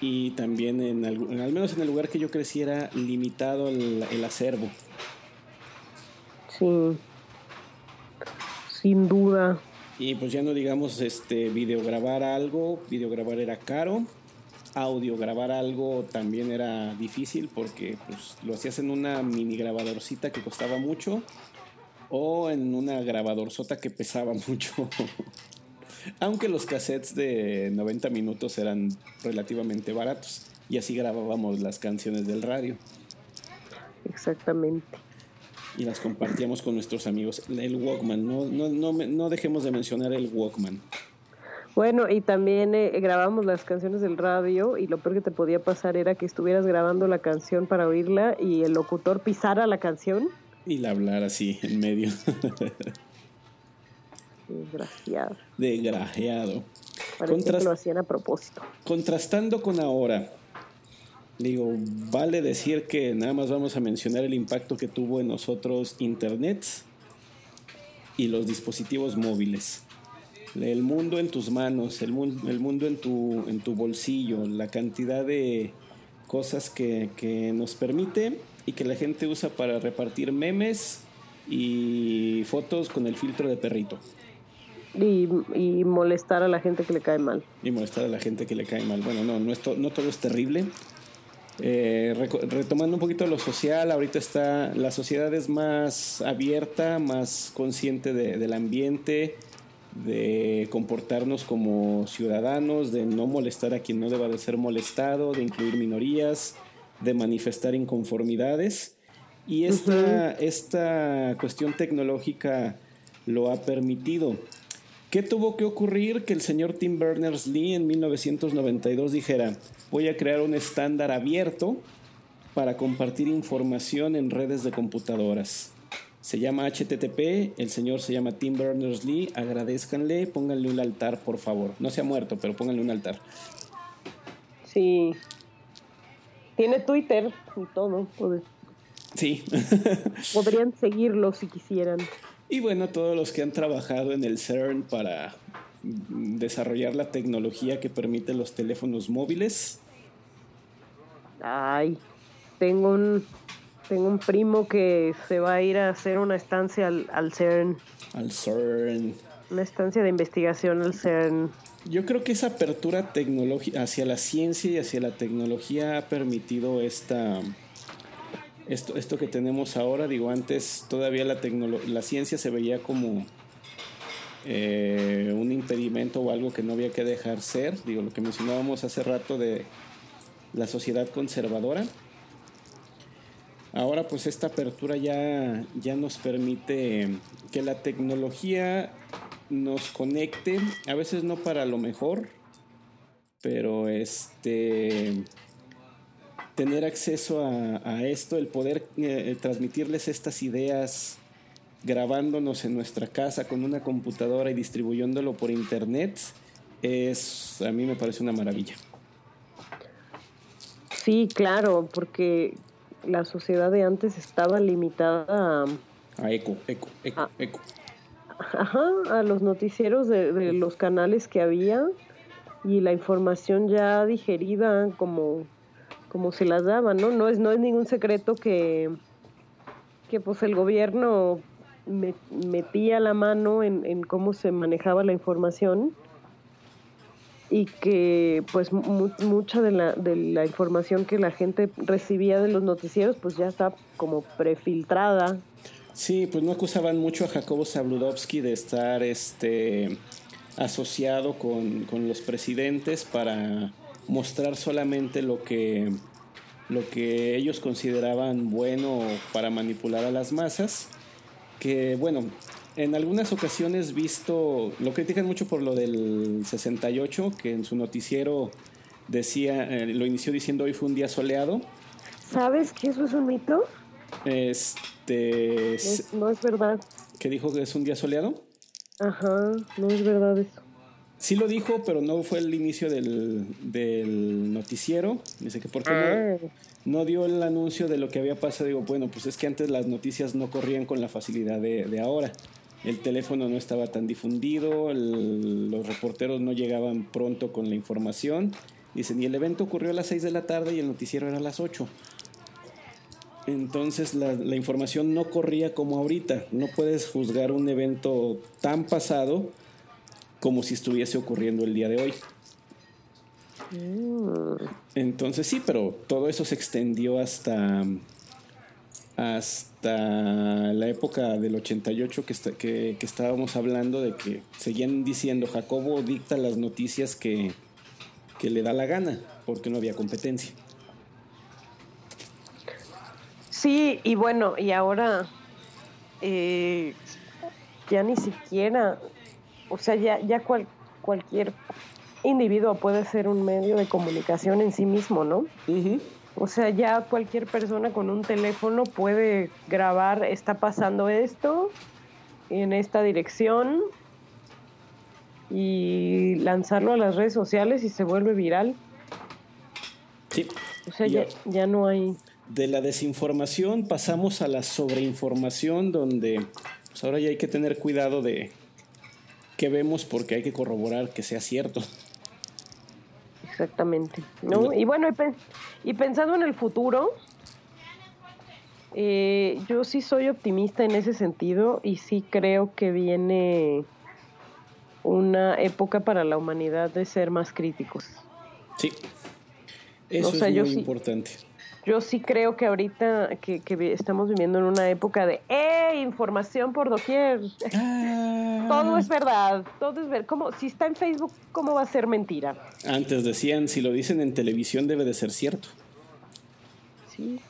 Y también, en, al menos en el lugar que yo crecí, era limitado el- el acervo. Sí. Sin duda. Y pues ya no digamos este videograbar algo, videograbar era caro, audiograbar algo también era difícil porque pues lo hacías en una mini grabadorcita que costaba mucho o en una grabadorzota que pesaba mucho. Aunque los cassettes de 90 minutos eran relativamente baratos y así grabábamos las canciones del radio Exactamente. y las compartíamos con nuestros amigos. El Walkman, no, no, no, no dejemos de mencionar el Walkman. Bueno, y también eh, grabamos las canciones del radio y lo peor que te podía pasar era que estuvieras grabando la canción para oírla y el locutor pisara la canción. Y la hablar así en medio. Desgraciado. Desgraciado. Que lo hacían a propósito. Contrastando con ahora, digo, vale decir que nada más vamos a mencionar el impacto que tuvo en nosotros Internet y los dispositivos móviles. El mundo en tus manos, el, mun- el mundo en tu, en tu bolsillo, la cantidad de cosas que, que nos permite y que la gente usa para repartir memes y fotos con el filtro de perrito. Y, y molestar a la gente que le cae mal. y molestar a la gente que le cae mal. Bueno, no, no, es to- no todo es terrible. Eh, retomando un poquito lo social, ahorita está la sociedad es más abierta, más consciente de- del ambiente, de comportarnos como ciudadanos, de no molestar a quien no deba de ser molestado, de incluir minorías, de manifestar inconformidades. Y esta, esta cuestión tecnológica lo ha permitido. ¿Qué tuvo que ocurrir que el señor Tim Berners-Lee en 1992 dijera, voy a crear un estándar abierto para compartir información en redes de computadoras? Se llama HTTP, el señor se llama Tim Berners-Lee, agradezcanle, pónganle un altar, por favor. No se ha muerto, pero pónganle un altar. Sí. Tiene Twitter y todo. pod- Sí. Podrían seguirlo si quisieran. Y bueno, todos los que han trabajado en el CERN para desarrollar la tecnología que permite los teléfonos móviles. Ay, tengo un, tengo un primo que se va a ir a hacer una estancia al, al CERN. Al CERN. Una estancia de investigación al CERN. Yo creo que esa apertura tecnológica hacia la ciencia y hacia la tecnología ha permitido esta esto, esto que tenemos ahora. Digo, antes todavía la la ciencia se veía como eh, un impedimento o algo que no había que dejar ser. Digo, lo que mencionábamos hace rato de la sociedad conservadora. Ahora pues esta apertura ya, ya nos permite que la tecnología nos conecte, a veces no para lo mejor, pero este tener acceso a, esto, el poder eh, transmitirles estas ideas grabándonos en nuestra casa con una computadora y distribuyéndolo por internet, es a mí me parece una maravilla. Sí, claro, porque la sociedad de antes estaba limitada a... A eco, eco, eco, a, eco. Ajá, a los noticieros de, los canales que había y la información ya digerida como, como se las daban, ¿no? No es, no es ningún secreto que, que pues el gobierno metía la mano en, en cómo se manejaba la información y que pues mucha de la, de la información que la gente recibía de los noticieros pues ya está como prefiltrada. Sí, pues no acusaban mucho a Jacobo Zabludovsky de estar este asociado con, con los presidentes para mostrar solamente lo que lo que ellos consideraban bueno para manipular a las masas que bueno en algunas ocasiones visto, lo critican mucho por lo del 68, que en su noticiero decía, eh, lo inició diciendo hoy fue un día soleado. ¿Sabes que eso es un mito? Este... no es verdad. ¿Que dijo que es un día soleado? Ajá, no es verdad eso. Sí lo dijo, pero no fue el inicio del, del noticiero. Dice que por qué no, ah. no, dio el anuncio de lo que había pasado. Digo, bueno, pues es que antes las noticias no corrían con la facilidad de, de ahora el teléfono no estaba tan difundido, los reporteros no llegaban pronto con la información. Dicen, y el evento ocurrió a las 6 de la tarde y el noticiero era a las 8. Entonces la, información no corría como ahorita. No puedes juzgar un evento tan pasado como si estuviese ocurriendo el día de hoy. Mm. Entonces sí, pero todo eso se extendió hasta hasta la época del 88 que, que, estábamos hablando de que seguían diciendo Jacobo dicta las noticias que, que le da la gana porque no había competencia. Sí, y bueno, y ahora eh, ya ni siquiera, o sea, ya, ya cual, cualquier individuo puede ser un medio de comunicación en sí mismo, ¿no? O sea, ya cualquier persona con un teléfono puede grabar, está pasando esto en esta dirección y lanzarlo a las redes sociales y se vuelve viral. Sí. O sea, ya, ya no hay... De la desinformación pasamos a la sobreinformación donde pues ahora ya hay que tener cuidado de qué vemos porque hay que corroborar que sea cierto. Exactamente. ¿no? Y bueno, y, pensando en el futuro, eh, yo sí soy optimista en ese sentido y sí creo que viene una época para la humanidad de ser más críticos. Sí, eso es muy importante yo sí creo que ahorita que, estamos viviendo en una época de ¡eh! Información por doquier. Ah. Todo es verdad. Todo es ver. ¿Cómo? Si está en Facebook, ¿cómo va a ser mentira? Antes decían, si lo dicen en televisión, debe de ser cierto. Sí.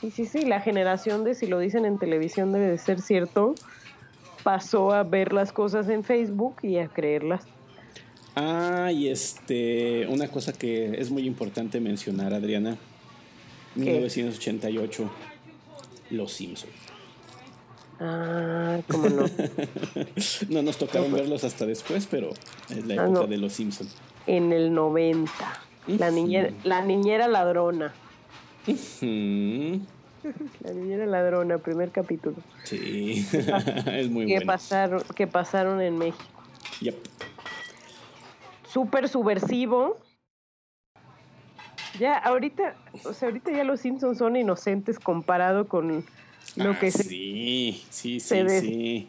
Sí, sí, sí. La generación de si lo dicen en televisión, debe de ser cierto. Pasó a ver las cosas en Facebook y a creerlas. Ah, y este, una cosa que es muy importante mencionar, Adriana 1988, Los Simpsons. Ah, cómo no. no nos tocaron verlos hasta después, pero es la ah, época de Los Simpsons. En el 90. La niñera, la niñera ladrona. La niñera ladrona, primer capítulo. Sí, es muy que bueno. Pasaron, que pasaron en México. Yep. Súper subversivo. Ya, ahorita, o sea, ahorita ya los Simpsons son inocentes comparado con lo ah, que se, sí, sí, sí, sí.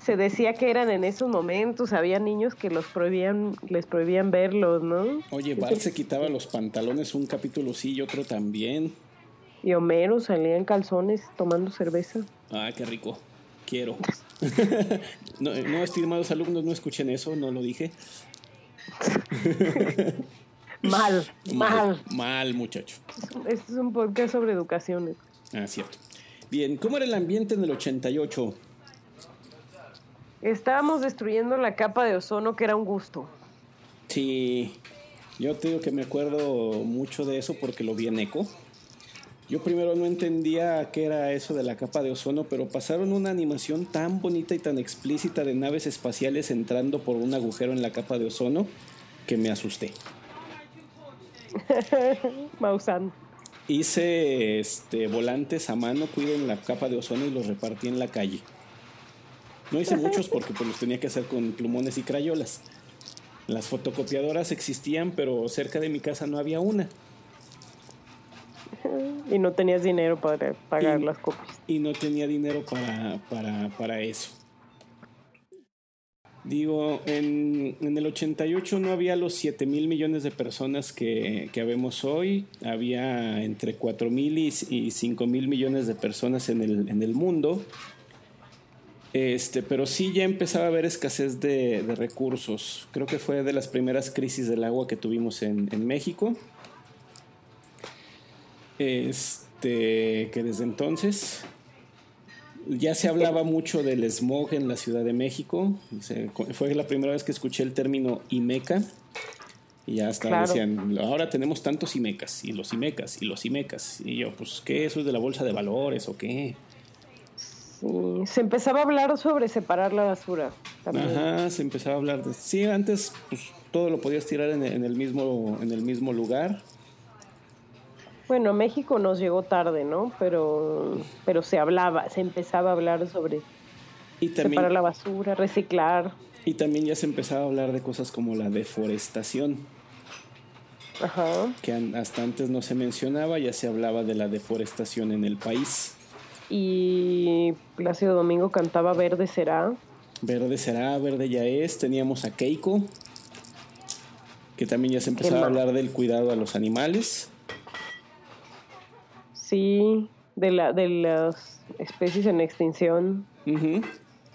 Se decía que eran en esos momentos, había niños que los prohibían, les prohibían verlos, ¿no? Oye, Bart se quitaba los pantalones un capítulo sí y otro también. Y Homero salía en calzones tomando cerveza. Ah, qué rico. Quiero. no, no, estimados alumnos, no escuchen eso, no lo dije. mal, mal. Mal, muchacho. Este es un podcast sobre educación. Ah, cierto. Bien, ¿cómo era el ambiente en el 88? Estábamos destruyendo la capa de ozono, que era un gusto. Sí, yo te digo que me acuerdo mucho de eso porque lo vi en Eco. Yo primero no entendía qué era eso de la capa de ozono, pero pasaron una animación tan bonita y tan explícita de naves espaciales entrando por un agujero en la capa de ozono que me asusté. Mausan. Hice este, volantes a mano, cuiden la capa de ozono y los repartí en la calle. No hice muchos porque pues, los tenía que hacer con plumones y crayolas. Las fotocopiadoras existían, pero cerca de mi casa no había una. Y no tenías dinero para pagar las copias. Y no tenía dinero para, para, para eso. Digo, en, en, el 88 no había los 7 mil millones de personas que, que habemos hoy. Había entre 4 mil y, y 5 mil millones de personas en el, en el mundo. Este, pero sí ya empezaba a haber escasez de, de, recursos. Creo que fue de las primeras crisis del agua que tuvimos en, en México. Este, que desde entonces ya se hablaba mucho del smog en la Ciudad de México. Fue la primera vez que escuché el término IMECA. Y ya hasta claro. decían, ahora tenemos tantos IMECAS, y los IMECAS, y los IMECAS. Y yo, pues, ¿qué? ¿Eso es de la bolsa de valores o qué? Se empezaba a hablar sobre separar la basura. También. Ajá, se empezaba a hablar de... Sí, antes pues, todo lo podías tirar en, en, el mismo, en el mismo lugar. Bueno, México nos llegó tarde, ¿no? Pero, pero se hablaba, se empezaba a hablar sobre y también, separar la basura, reciclar. Y también ya se empezaba a hablar de cosas como la deforestación. Ajá. Que hasta antes no se mencionaba, ya se hablaba de la deforestación en el país. Y Plácido Domingo cantaba Verde será. Verde será, verde ya es. Teníamos a Keiko, que también ya se empezaba a hablar del cuidado a los animales. Sí, de, la, de las especies en extinción. Uh -huh.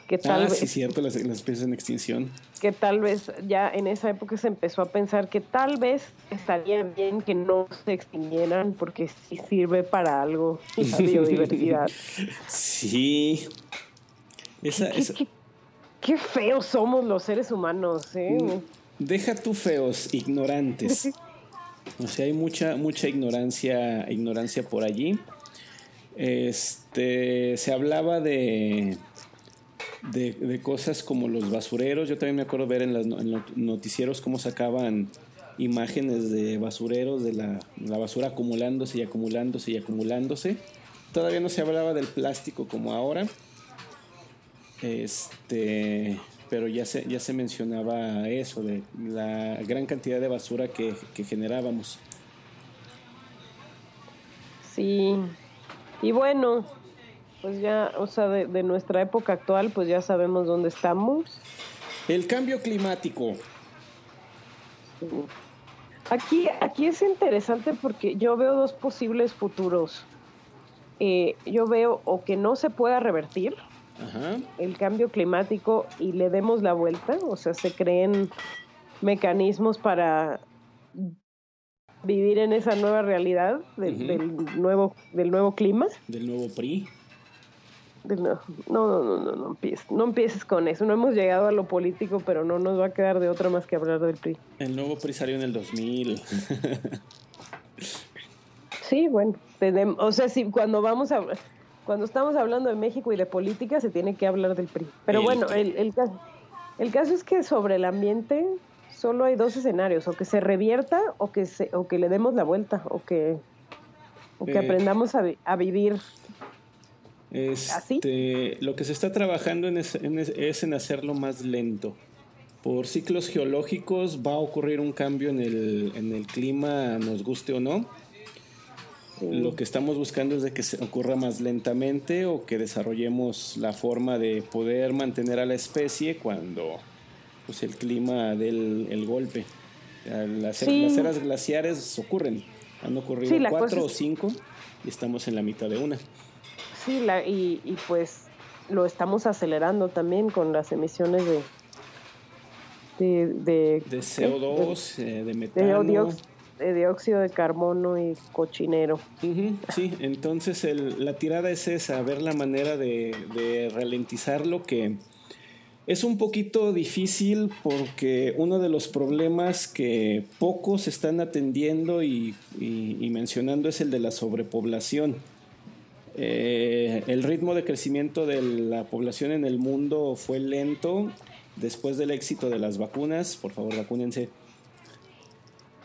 Que tal ah, vez, sí, cierto, las, las, especies en extinción. Que tal vez ya en esa época se empezó a pensar que tal vez estaría bien que no se extinguieran porque sí sirve para algo la biodiversidad. sí. Esa, ¿Qué, esa... Qué, qué, feos somos los seres humanos, ¿eh? Deja tú feos, ignorantes. O sea, hay mucha, mucha ignorancia, ignorancia por allí. Este, se hablaba de, de, cosas como los basureros. Yo también me acuerdo ver en los noticieros cómo sacaban imágenes de basureros, de la, la, basura acumulándose y acumulándose y acumulándose. Todavía no se hablaba del plástico como ahora. Este, pero ya se, ya se mencionaba eso, de la gran cantidad de basura que, que generábamos. Sí, y bueno, pues ya, o sea, de, de, nuestra época actual, pues ya sabemos dónde estamos. El cambio climático. Sí. Aquí, aquí es interesante porque yo veo dos posibles futuros. Eh, yo veo o que no se pueda revertir, Ajá. el cambio climático y le demos la vuelta, o sea, se creen mecanismos para vivir en esa nueva realidad del, uh -huh. del nuevo del nuevo clima, del nuevo PRI. Del, no, no, no, no, no empieces, no empieces con eso. No hemos llegado a lo político, pero no nos va a quedar de otra más que hablar del PRI. El nuevo PRI salió en el 2000. sí, bueno, tenemos, o sea, si cuando vamos a cuando estamos hablando de México y de política se tiene que hablar del PRI. Pero el bueno, el, el, caso, el caso es que sobre el ambiente solo hay dos escenarios, o que se revierta o que, se, o que le demos la vuelta, o que, o que eh, aprendamos a, a, vivir este, así. Lo que se está trabajando en es, en es, es, en hacerlo más lento. Por ciclos geológicos va a ocurrir un cambio en el, en el clima, nos guste o no. Lo que estamos buscando es de que se ocurra más lentamente o que desarrollemos la forma de poder mantener a la especie cuando pues, el clima del el golpe. Las, sí. las, eras glaciares ocurren. Han ocurrido sí, cuatro o cinco y estamos en la mitad de una. Sí, la, y, y, pues lo estamos acelerando también con las emisiones de de, de, De CO2, eh, de de metano. De dióxido de carbono y cochinero. Sí, entonces la tirada es esa, ver la manera de, de ralentizarlo, que es un poquito difícil porque uno de los problemas que pocos están atendiendo y mencionando es el de la sobrepoblación. Eh, el ritmo de crecimiento de la población en el mundo fue lento después del éxito de las vacunas. Por favor, vacúnense.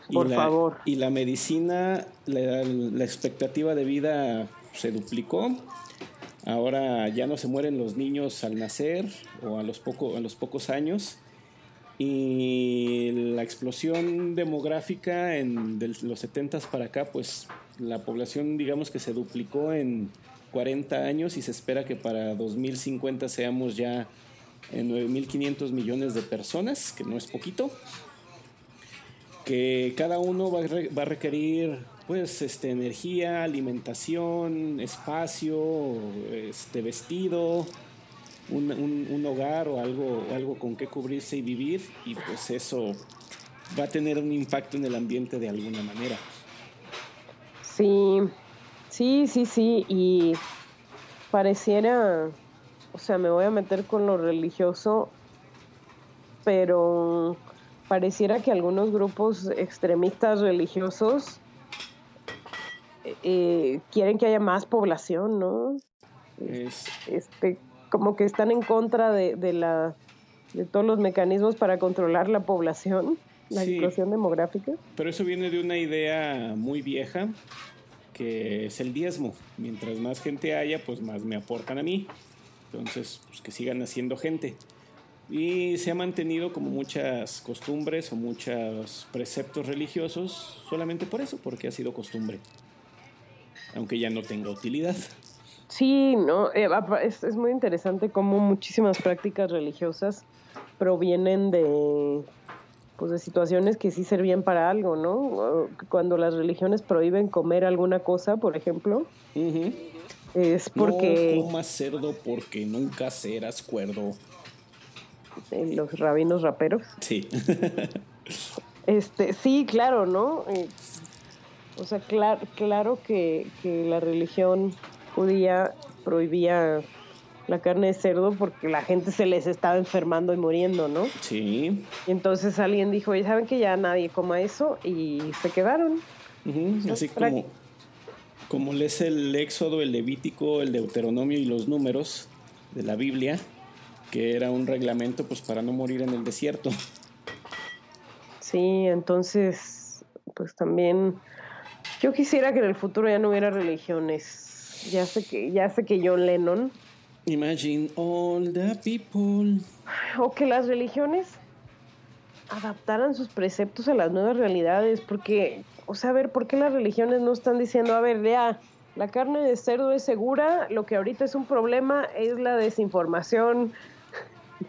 Y Por la- favor. Y la medicina, la, la expectativa de vida se duplicó. Ahora ya no se mueren los niños al nacer o a los, poco, a los pocos años. Y la explosión demográfica en de los 70 para acá, pues la población digamos que se duplicó en 40 años y se espera que para 2050 seamos ya en 9.500 millones de personas, que no es poquito que cada uno va a, va requerir pues este energía, alimentación, espacio, este vestido, un, un- un hogar o algo, algo con que cubrirse y vivir y pues eso va a tener un impacto en el ambiente de alguna manera. Sí, sí, sí, sí, y pareciera, o sea, me voy a meter con lo religioso, pero pareciera que algunos grupos extremistas religiosos eh, quieren que haya más población, ¿no? Es, Este, como que están en contra de, de la de todos los mecanismos para controlar la población, la Sí. explosión demográfica. pero eso viene de una idea muy vieja que es el diezmo. Mientras más gente haya, pues más me aportan a mí. Entonces, pues que sigan haciendo gente. Y se ha mantenido como muchas costumbres o muchos preceptos religiosos solamente por eso, porque ha sido costumbre. Aunque ya no tenga utilidad. Sí, no, Eh, es, es muy interesante cómo muchísimas prácticas religiosas provienen de pues de situaciones que sí servían para algo, ¿no? Cuando las religiones prohíben comer alguna cosa, por ejemplo, es porque No comas cerdo porque nunca serás cuerdo. Eh, los rabinos raperos. Sí. Este, sí, claro, ¿no? Eh, o sea, clar- claro que, que la religión judía prohibía la carne de cerdo porque la gente se les estaba enfermando y muriendo, ¿no? sí. Y entonces alguien dijo, oye, ¿saben que ya nadie coma eso? Y se quedaron. Ujú, Así como, como lees el Éxodo, el Levítico, el Deuteronomio y los números de la Biblia, que era un reglamento pues para no morir en el desierto. Sí, entonces, pues también yo quisiera que en el futuro ya no hubiera religiones. Ya sé que, ya sé que John Lennon, Imagine all the people. o que las religiones adaptaran sus preceptos a las nuevas realidades, porque, o sea, a ver, ¿por qué las religiones no están diciendo, a ver, ya, la carne de cerdo es segura, lo que ahorita es un problema es la desinformación,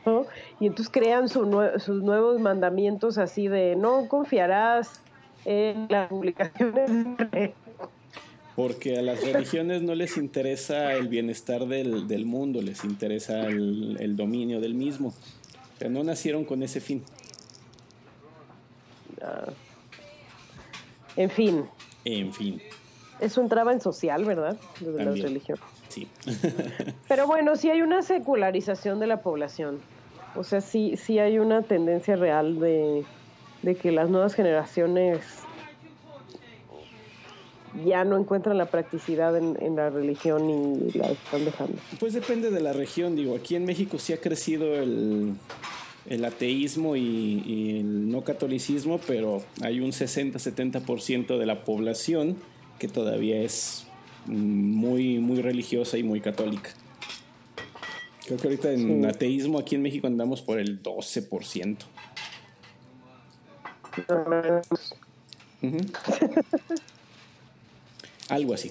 ¿no? Y entonces crean su nue- sus nuevos mandamientos así de, no confiarás en las publicaciones. Porque a las religiones no les interesa el bienestar del, del mundo, les interesa el, el dominio del mismo. O sea, no nacieron con ese fin. En fin, En fin, eso entraba en social, ¿verdad? Lo de las religiones. Sí. Pero bueno, sí hay una secularización de la población. O sea, sí, sí hay una tendencia real de, de que las nuevas generaciones ya no encuentran la practicidad en, en la religión y la están dejando. Pues depende de la región, digo, aquí en México sí ha crecido el, el ateísmo y, y el no catolicismo, pero hay un 60-70% de la población que todavía es muy, muy religiosa y muy católica. Creo que ahorita en Sí. ateísmo aquí en México andamos por el 12%. Ujú. Algo así.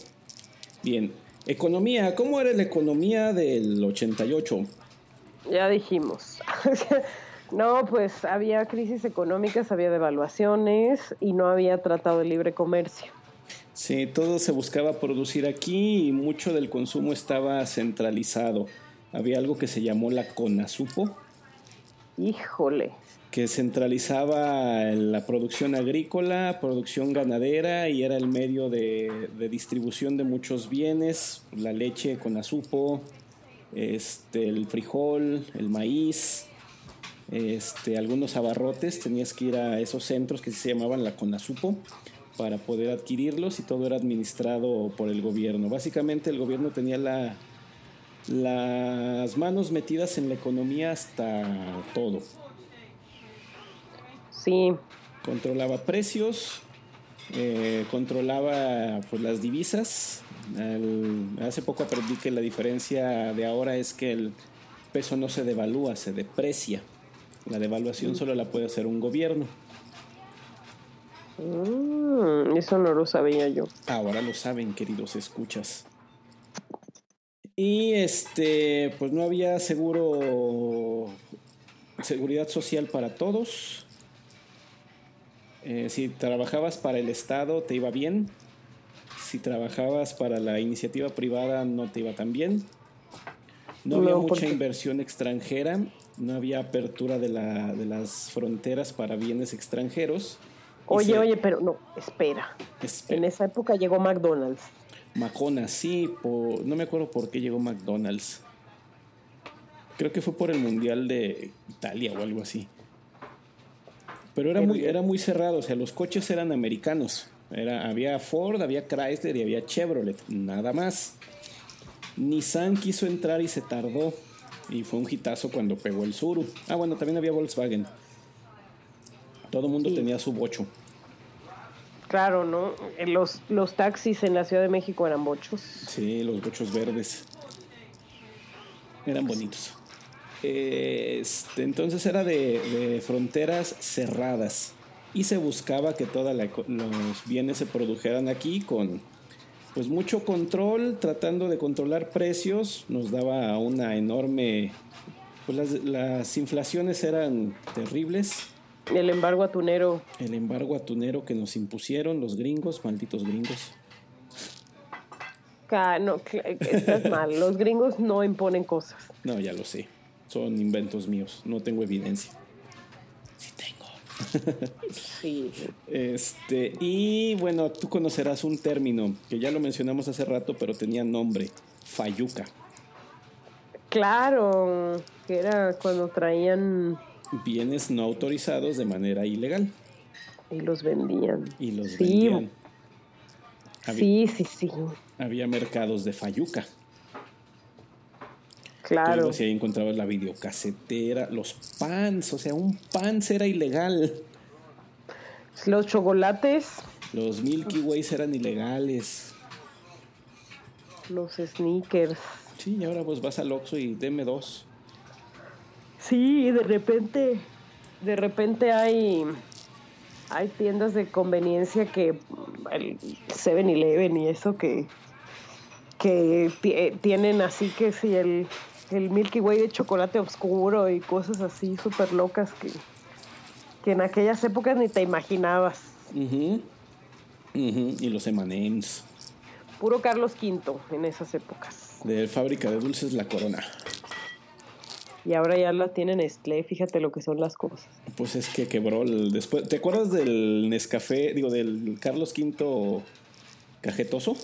Bien. Economía. ¿Cómo era la economía del 88? Ya dijimos. no, pues había crisis económicas, había devaluaciones y no había tratado de libre comercio. Sí, todo se buscaba producir aquí y mucho del consumo estaba centralizado. había algo que se llamó la CONASUPO, Híjole. que centralizaba la producción agrícola, producción ganadera y era el medio de, de distribución de muchos bienes, la leche CONASUPO, este, el frijol, el maíz, este, algunos abarrotes, tenías que ir a esos centros que se llamaban la CONASUPO para poder adquirirlos y todo era administrado por el gobierno. Básicamente el gobierno tenía la, las manos metidas en la economía hasta todo. Sí. Controlaba precios, eh, controlaba pues, las divisas. El- hace poco aprendí que la diferencia de ahora es que el peso no se devalúa, se deprecia. La devaluación solo la puede hacer un gobierno. Mm, eso no lo sabía yo. Ahora lo saben, queridos escuchas. Y este, pues no había seguro, seguridad social para todos. Eh, si trabajabas para el Estado te iba bien. Si trabajabas para la iniciativa privada no te iba tan bien. No había mucha porque- inversión extranjera. No había apertura de, la, de las fronteras para bienes extranjeros. Oye, oye, pero no, espera. Espera. En esa época llegó McDonald's. Macona, sí, por- no me acuerdo por qué llegó McDonald's. Creo que fue por el Mundial de Italia o algo así. Pero era muy, era muy cerrado, o sea, los coches eran americanos. Era, había Ford, había Chrysler y había Chevrolet, nada más. Nissan quiso entrar y se tardó. Y fue un hitazo cuando pegó el Suru. Ah, bueno, también había Volkswagen. Todo el mundo tenía su bocho. Claro, ¿no? Eh, Los, los taxis en la Ciudad de México eran bochos. Sí, los bochos verdes. Eran bonitos. Este, entonces era de, de fronteras cerradas y se buscaba que todos los bienes se produjeran aquí con pues mucho control, tratando de controlar precios, nos daba una enorme pues las, las inflaciones eran terribles, El embargo atunero. el embargo atunero que nos impusieron los gringos, malditos gringos. No, estás mal. Los gringos no imponen cosas. No, ya lo sé. Son inventos míos. No tengo evidencia. Sí tengo. Sí. Este, y bueno, tú conocerás un término que ya lo mencionamos hace rato, pero tenía nombre. Fayuca. Claro, que era cuando traían Bienes no autorizados de manera ilegal. y los vendían. Y los Sí. vendían. Había, Sí, sí, sí. había mercados de Fayuca. Claro. Si ahí encontrabas la videocasetera, los pans, o sea, un pans era ilegal. Los chocolates, Los Milky Ways eran ilegales. los sneakers. Sí, y ahora pues vas al Oxxo y deme dos. Sí, de repente, de repente hay, hay tiendas de conveniencia que el 7-Eleven y eso que, que ti- tienen así que si el, el Milky Way de chocolate oscuro y cosas así súper locas que, que en aquellas épocas ni te imaginabas. Y los M&M's. Puro Carlos V en esas épocas. De fábrica de dulces La Corona. Y ahora ya la tienen Nestlé, fíjate lo que son las cosas. Pues es que quebró el después. ¿Te acuerdas del Nescafé, digo, del Carlos V cajetoso?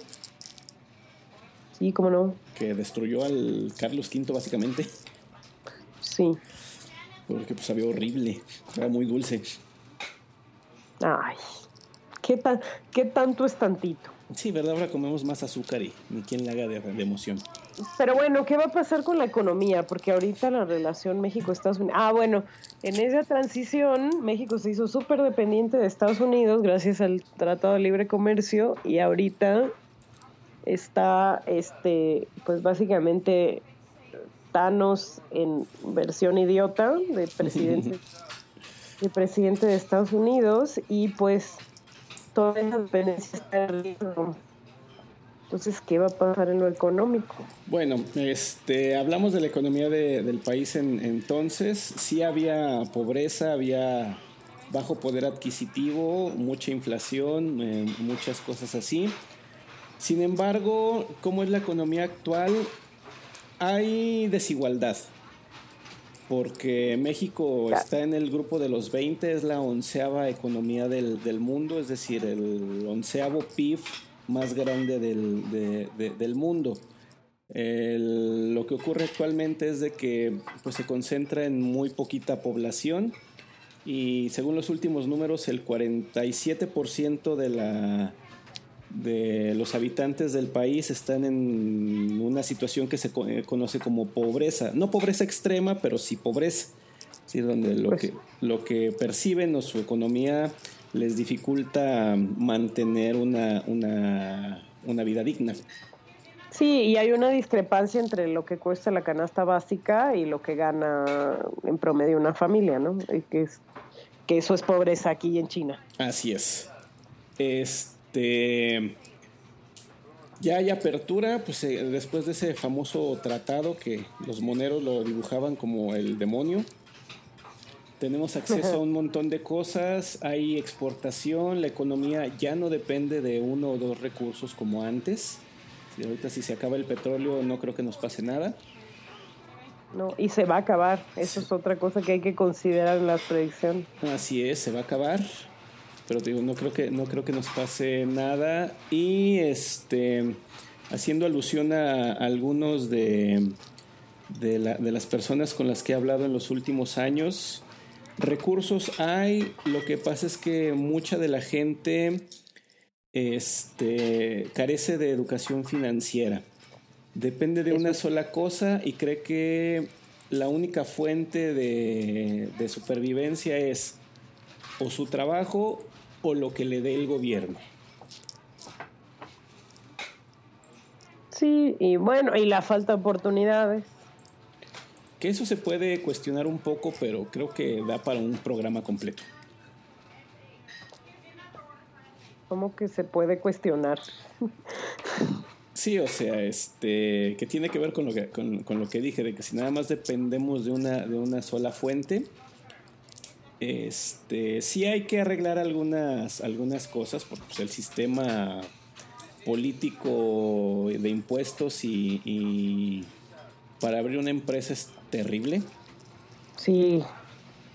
Sí, cómo no. Que destruyó al Carlos V básicamente. Sí. Porque pues sabía horrible. Era muy dulce. Ay, ¿qué, tan, ¿qué tanto es tantito? Sí, ¿verdad? Ahora comemos más azúcar y ni quien le haga de, de emoción. Pero bueno, ¿qué va a pasar con la economía? Porque ahorita la relación México-Estados Unidos... Ah, bueno, en esa transición México se hizo súper dependiente de Estados Unidos gracias al Tratado de Libre Comercio y ahorita está, este, pues básicamente Thanos en versión idiota de presidente, de presidente de Estados Unidos y pues toda esa dependencia está en riesgo. Entonces, ¿qué va a pasar en lo económico? Bueno, este, hablamos de la economía de- del país en, entonces. Sí había pobreza, había bajo poder adquisitivo, mucha inflación, eh, muchas cosas así. Sin embargo, ¿cómo es la economía actual? hay desigualdad. Porque México Claro. está en el grupo de los 20, es la onceava economía del, del mundo, es decir, el onceavo PIB más grande del, de- de- del mundo. El- lo que ocurre actualmente es de que pues, se concentra en muy poquita población y según los últimos números el 47% de la de los habitantes del país están en una situación que se eh, conoce como pobreza, no pobreza extrema, pero sí pobreza, ¿sí? donde lo Pues- que lo que perciben o su economía les dificulta mantener una, una, una vida digna. Sí, y hay una discrepancia entre lo que cuesta la canasta básica y lo que gana en promedio una familia, ¿no? Y que, es, que eso es pobreza aquí en China. Así es. Este. Ya hay apertura, pues eh, después de ese famoso tratado que los moneros lo dibujaban como el demonio. Tenemos acceso a un montón de cosas, hay exportación, la economía ya no depende de uno o dos recursos como antes. Si ahorita si se acaba el petróleo no creo que nos pase nada. ¿no? Y se va a acabar. Eso es otra cosa que hay que considerar en las predicciones. Así es, se va a acabar. Pero digo, no creo que, no creo que nos pase nada. Y este haciendo alusión a algunos de, de, la- de las personas con las que he hablado en los últimos años. Recursos hay, lo que pasa es que mucha de la gente este, carece de educación financiera. Depende de una sola cosa y cree que la única fuente de, de supervivencia es o su trabajo o lo que le dé el gobierno. Sí, y bueno, y la falta de oportunidades. Que eso se puede cuestionar un poco, pero creo que da para un programa completo. ¿Cómo que se puede cuestionar? Sí, o sea, este, que tiene que ver con lo que, con, con lo que dije, de que si nada más dependemos de una, de una sola fuente, este, sí hay que arreglar algunas, algunas cosas, porque pues, el sistema político de impuestos y, y para abrir una empresa es terrible. Sí,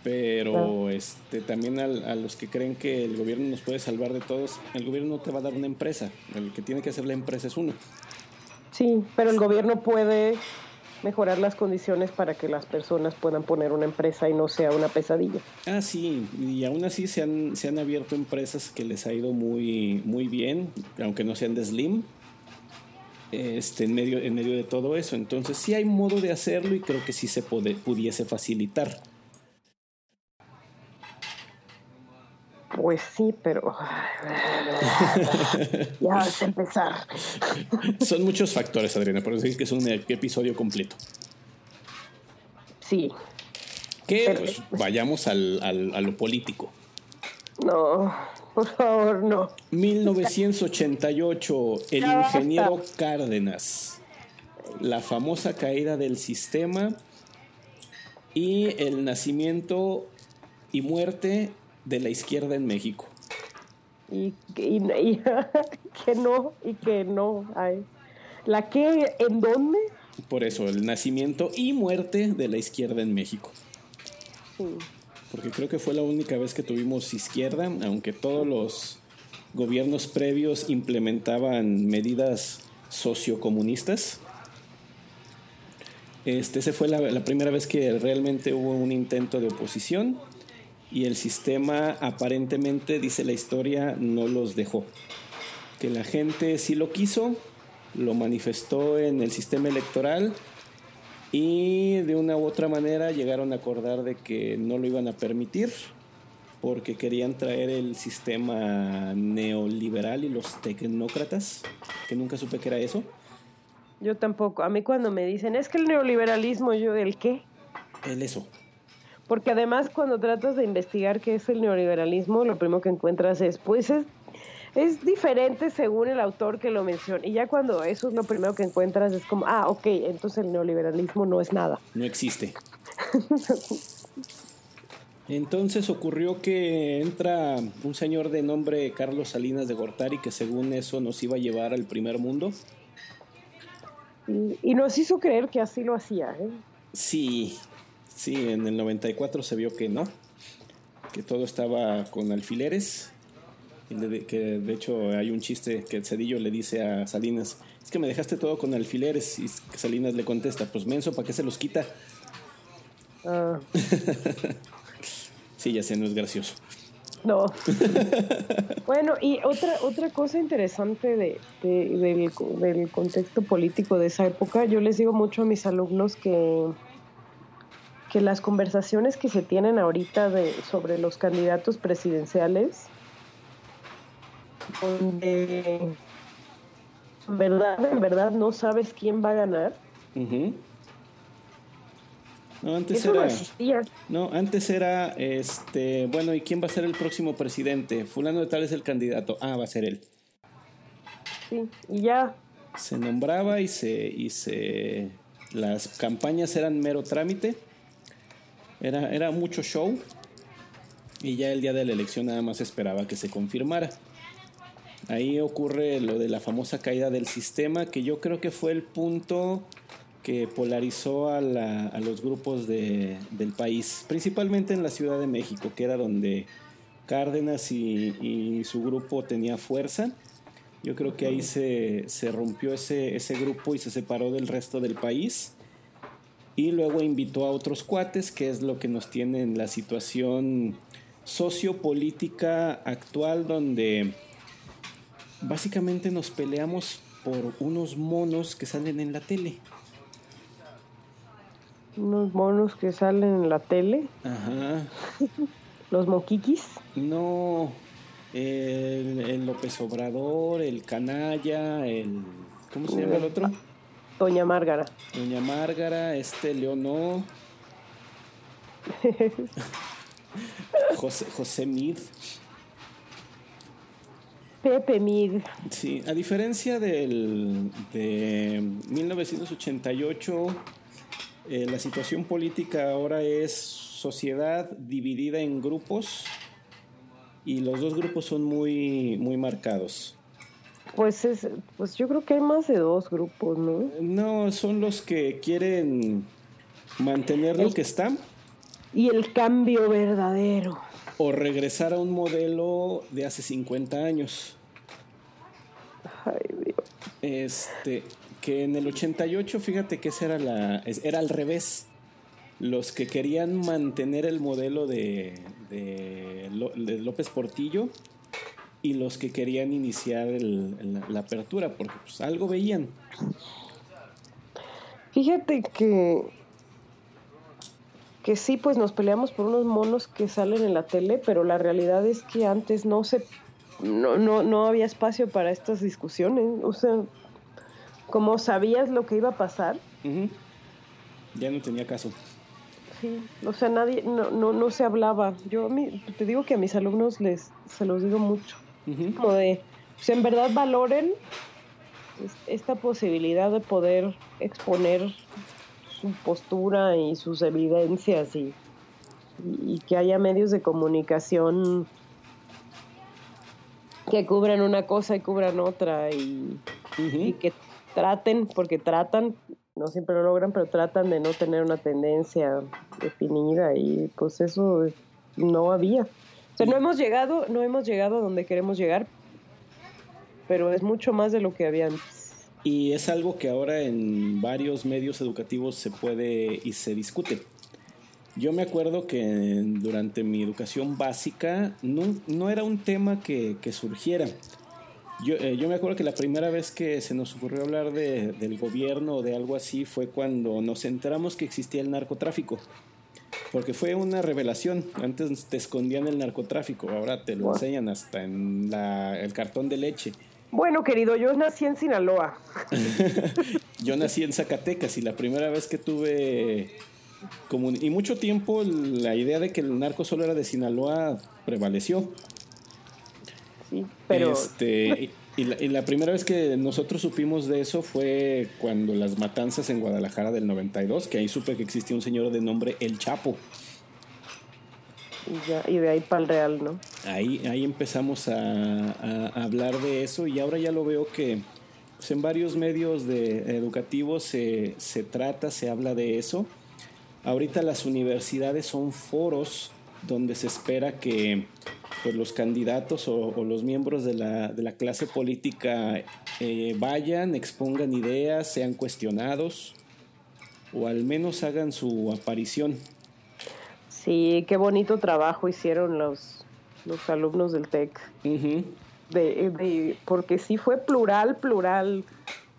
Pero este, también al- a los que creen que el gobierno nos puede salvar de todos, el gobierno no te va a dar una empresa. El que tiene que hacer la empresa es uno. sí, pero el gobierno puede mejorar las condiciones para que las personas puedan poner una empresa y no sea una pesadilla. Ah, sí, y aún así se han, se han abierto empresas que les ha ido muy, muy bien, aunque no sean de Slim, este, en, medio, en medio de todo eso. Entonces sí hay modo de hacerlo y creo que sí se puede, pudiese facilitar. Pues sí, pero ya vas a empezar. Son muchos factores, Adriana, por es que es un episodio completo. Sí, Que pues, vayamos al, al- a lo político. no, por favor, no. 1988, el ingeniero Cárdenas, la famosa caída del sistema y el nacimiento y muerte de la izquierda en México. Y, y, y- que no, y que no hay. ¿La que en dónde? Por eso, el nacimiento y muerte de la izquierda en México. Sí. Porque creo que fue la única vez que tuvimos izquierda, aunque todos los gobiernos previos implementaban medidas sociocomunistas. Este, esa fue la, la primera vez que realmente hubo un intento de oposición y el sistema aparentemente, dice la historia, no los dejó. Que la gente sí lo quiso, lo manifestó en el sistema electoral y de una u otra manera llegaron a acordar de que no lo iban a permitir porque querían traer el sistema neoliberal y los tecnócratas, que nunca supe que era eso. Yo tampoco. A mí cuando me dicen, es que el neoliberalismo, yo, ¿el qué? El eso. Porque además cuando tratas de investigar qué es el neoliberalismo, lo primero que encuentras es, pues es, es diferente según el autor que lo menciona. Y ya cuando eso es lo primero que encuentras, es como, ah, ok, entonces el neoliberalismo no es nada. No existe. Entonces ocurrió que entra un señor de nombre Carlos Salinas de Gortari que según eso nos iba a llevar al primer mundo. Y, y nos hizo creer que así lo hacía, ¿eh? Sí, sí, en el 94 se vio que no, que todo estaba con alfileres. Que de hecho hay un chiste que Cedillo le dice a Salinas, es que me dejaste todo con alfileres. Y Salinas le contesta, pues menso, ¿para qué se los quita? Ah, Sí, ya sé, no es gracioso. no. bueno, y otra, otra cosa interesante de, de- del, del contexto político de esa época, yo les digo mucho a mis alumnos que, que las conversaciones que se tienen ahorita de, sobre los candidatos presidenciales, donde en verdad, en verdad no sabes quién va a ganar. No, antes eso no era... existía. No, antes era, este, bueno, ¿y quién va a ser el próximo presidente? Fulano de tal es el candidato. Ah, va a ser él. Sí, y ya Se nombraba y se, y se, las campañas eran mero trámite. Era, era mucho show. Y ya el día de la elección nada más esperaba que se confirmara. Ahí ocurre lo de la famosa caída del sistema, que yo creo que fue el punto que polarizó a, los grupos de- del país, principalmente en la Ciudad de México, que era donde Cárdenas y, su grupo tenía fuerza. Yo creo que ahí se, se rompió ese, ese grupo y se separó del resto del país. Y luego invitó a otros cuates, que es lo que nos tiene en la situación sociopolítica actual, donde básicamente nos peleamos por unos monos que salen en la tele. unos monos que salen en la tele, Ajá. los moquiquis. No, el, el López Obrador, el Canalla, el... ¿Cómo se llama el otro? Doña Márgara. Doña Márgara, este Leonó, José, José Mid. Pepe. Sí, a diferencia del, de 1988, eh, la situación política ahora es sociedad dividida en grupos y los dos grupos son muy, muy marcados. Pues es, pues yo creo que hay más de dos grupos, ¿no? No, son los que quieren mantener lo que está Y el cambio verdadero. o regresar a un modelo de hace 50 años. Ay, Dios. Este, que en el 88, fíjate que esa era la era al revés. Los que querían mantener el modelo de, de, López Portillo y los que querían iniciar el- el- la apertura, porque pues algo veían. Fíjate que que sí, pues nos peleamos por unos monos que salen en la tele, pero la realidad es que antes no se no, no, no había espacio para estas discusiones. O sea, como sabías lo que iba a pasar. Ya no tenía caso. Sí, o sea, nadie, no, no, no se hablaba. Yo a mí- te digo que a mis alumnos les, se los digo mucho. Como de, pues en verdad valoren es- esta posibilidad de poder exponer su postura y sus evidencias y, y- y que haya medios de comunicación que cubran una cosa y cubran otra y, que traten, porque tratan, no siempre lo logran, pero tratan de no tener una tendencia definida y pues eso es- no había. O sea, no hemos llegado, no hemos llegado a donde queremos llegar, pero es mucho más de lo que había antes. Y es algo que ahora en varios medios educativos se puede y se discute. Yo me acuerdo que durante mi educación básica no, no era un tema que, que surgiera. Yo, eh, yo me acuerdo que la primera vez que se nos ocurrió hablar de- del gobierno o de algo así fue cuando nos enteramos que existía el narcotráfico. Porque fue una revelación. Antes te escondían el narcotráfico, ahora te lo enseñan hasta en la- el cartón de leche. Bueno, querido, yo nací en Sinaloa. Yo nací en Zacatecas y la primera vez que tuve comun- y mucho tiempo la idea de que el narco solo era de Sinaloa prevaleció. Sí, pero Este, y, y la, y la primera vez que nosotros supimos de eso fue cuando las matanzas en Guadalajara del 92, que ahí supe que existía un señor de nombre El Chapo. y, ya, y de ahí para el real, ¿no? Ahí, ahí empezamos a, a- a hablar de eso y ahora ya lo veo que pues, en varios medios de, educativos se, se trata, se habla de eso. Ahorita las universidades son foros donde se espera que pues, los candidatos o, los miembros de la, de la clase política eh, vayan, expongan ideas, sean cuestionados o al menos hagan su aparición. Sí, qué bonito trabajo hicieron los, los alumnos del TEC. de, porque sí fue plural, plural.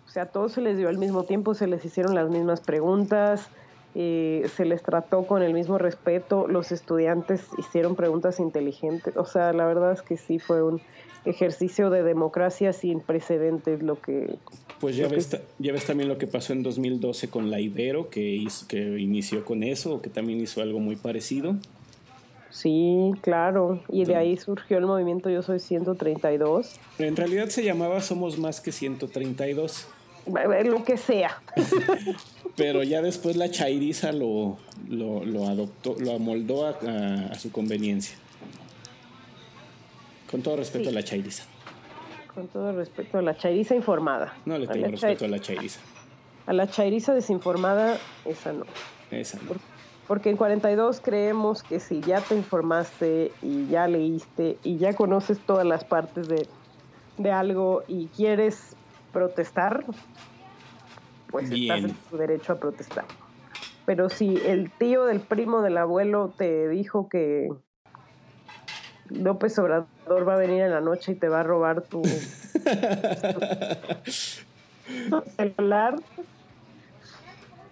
O sea, a todos se les dio al mismo tiempo, se les hicieron las mismas preguntas, eh, se les trató con el mismo respeto, los estudiantes hicieron preguntas inteligentes, o sea, la verdad es que sí fue un ejercicio de democracia sin precedentes lo que... Pues ya, ves, ya ves también lo que pasó en 2012 con la Ibero, que, hizo, que inició con eso, que también hizo algo muy parecido. Sí, claro, y de ahí surgió el movimiento Yo Soy 132. En realidad se llamaba Somos Más que 132 lo que sea. Pero ya después la chairiza lo, lo, adoptó, lo amoldó a, su conveniencia. Con todo respeto a la chairiza. Con todo respeto a la chairiza informada. No le tengo respeto a la chairiza. A la chairiza desinformada, esa no. Esa no. porque en 42 creemos que si ya te informaste y ya leíste y ya conoces todas las partes de, de algo y quieres protestar, pues estás en tu derecho a protestar. Pero si el tío del primo del abuelo te dijo que López Obrador va a venir en la noche y te va a robar tu, celular,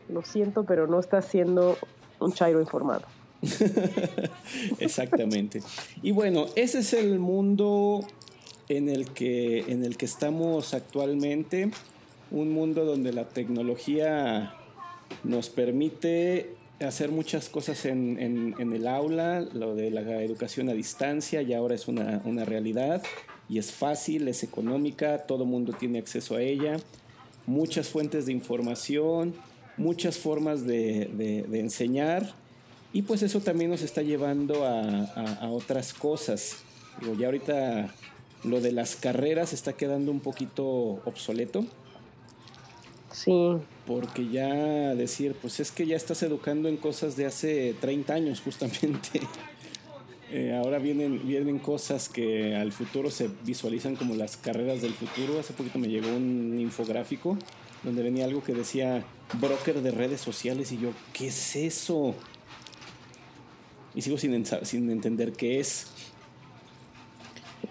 lo siento, pero no estás siendo un chairo informado. Exactamente. Y bueno, ese es el mundo en el que, en el que estamos actualmente, un mundo donde la tecnología nos permite hacer muchas cosas en, el aula, lo de la educación a distancia ya ahora es una, realidad y es fácil, es económica, todo mundo tiene acceso a ella, muchas fuentes de información, muchas formas de, enseñar y pues eso también nos está llevando a otras cosas. Digo, ya ahorita lo de las carreras está quedando un poquito obsoleto. Sí. Porque ya decir, pues es que ya estás educando en cosas de hace 30 años justamente. Eh, ahora vienen, vienen cosas que al futuro se visualizan como las carreras del futuro. Hace poquito me llegó un infográfico donde venía algo que decía broker de redes sociales y yo, ¿qué es eso? Y sigo sin, sin entender qué es.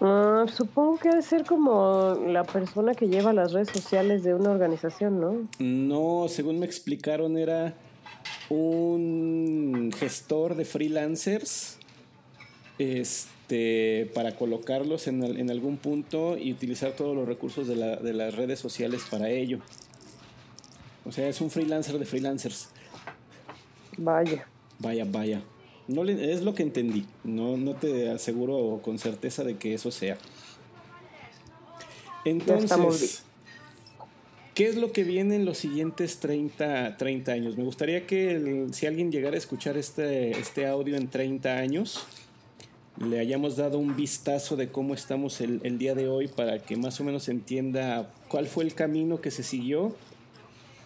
Ah, supongo que debe ser como la persona que lleva las redes sociales de una organización, ¿no? No, según me explicaron era un gestor de freelancers este, para colocarlos en, en algún punto y utilizar todos los recursos de, la, de las redes sociales para ello. O sea, es un freelancer de freelancers. Vaya. Vaya, vaya. No es lo que entendí. No, no te aseguro con certeza de que eso sea. Entonces, ¿qué es lo que viene en los siguientes 30, 30 años? Me gustaría que si alguien llegara a escuchar este, este audio en 30 años, le hayamos dado un vistazo de cómo estamos el, el día de hoy para que más o menos entienda cuál fue el camino que se siguió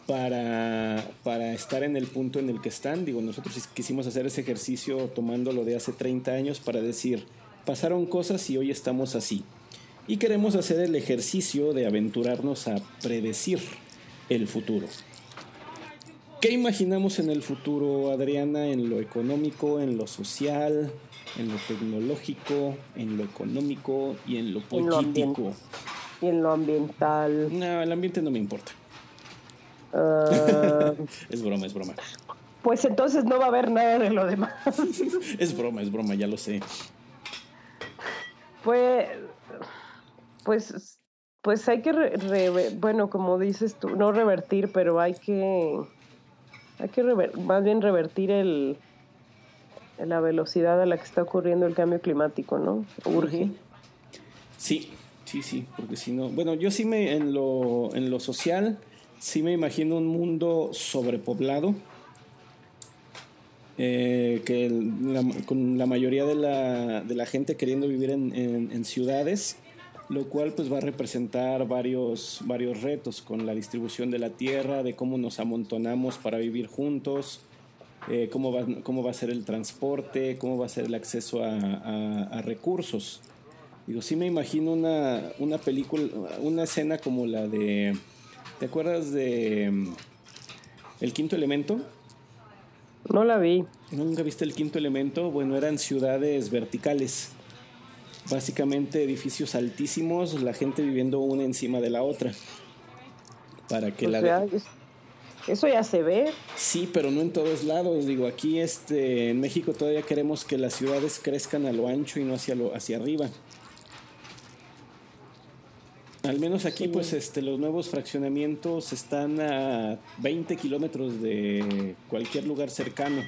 para, para estar en el punto en el que están. Digo, nosotros quisimos hacer ese ejercicio tomándolo de hace 30 años para decir, pasaron cosas y hoy estamos así. Y queremos hacer el ejercicio de aventurarnos a predecir el futuro. ¿Qué imaginamos en el futuro, Adriana, en lo económico, en lo social, en lo tecnológico, en lo económico y en lo político? y en lo ambiental. No, el ambiente no me importa. Ah, es broma, es broma. Pues entonces no va a haber nada de lo demás. es broma, es broma, ya lo sé. Pues, pues, pues hay que, bueno, como dices tú, no revertir, pero hay que, hay que más bien revertir el, la velocidad a la que está ocurriendo el cambio climático, ¿no? Urge. Sí, sí, sí, porque si no, bueno, yo sí me en lo, en lo social sí me imagino un mundo sobrepoblado. Eh, que con la mayoría de la, de la, gente queriendo vivir en, ciudades lo cual pues va a representar varios, varios retos con la distribución de la tierra, de cómo nos amontonamos para vivir juntos, eh, cómo, va, cómo va a ser el transporte, cómo va a ser el acceso a, a- a recursos. Digo, sí me imagino una, una película, una escena como la de... ¿Te acuerdas de mm, El Quinto Elemento? No la vi. ¿Nunca viste el quinto elemento? Bueno, eran ciudades verticales. Básicamente edificios altísimos, la gente viviendo una encima de la otra. Para que O la... sea, eso ya se ve. Sí, pero no en todos lados. Digo, aquí este, en México todavía queremos que las ciudades crezcan a lo ancho y no hacia, lo, hacia arriba. Al menos aquí, pues, este, los nuevos fraccionamientos están a 20 kilómetros de cualquier lugar cercano.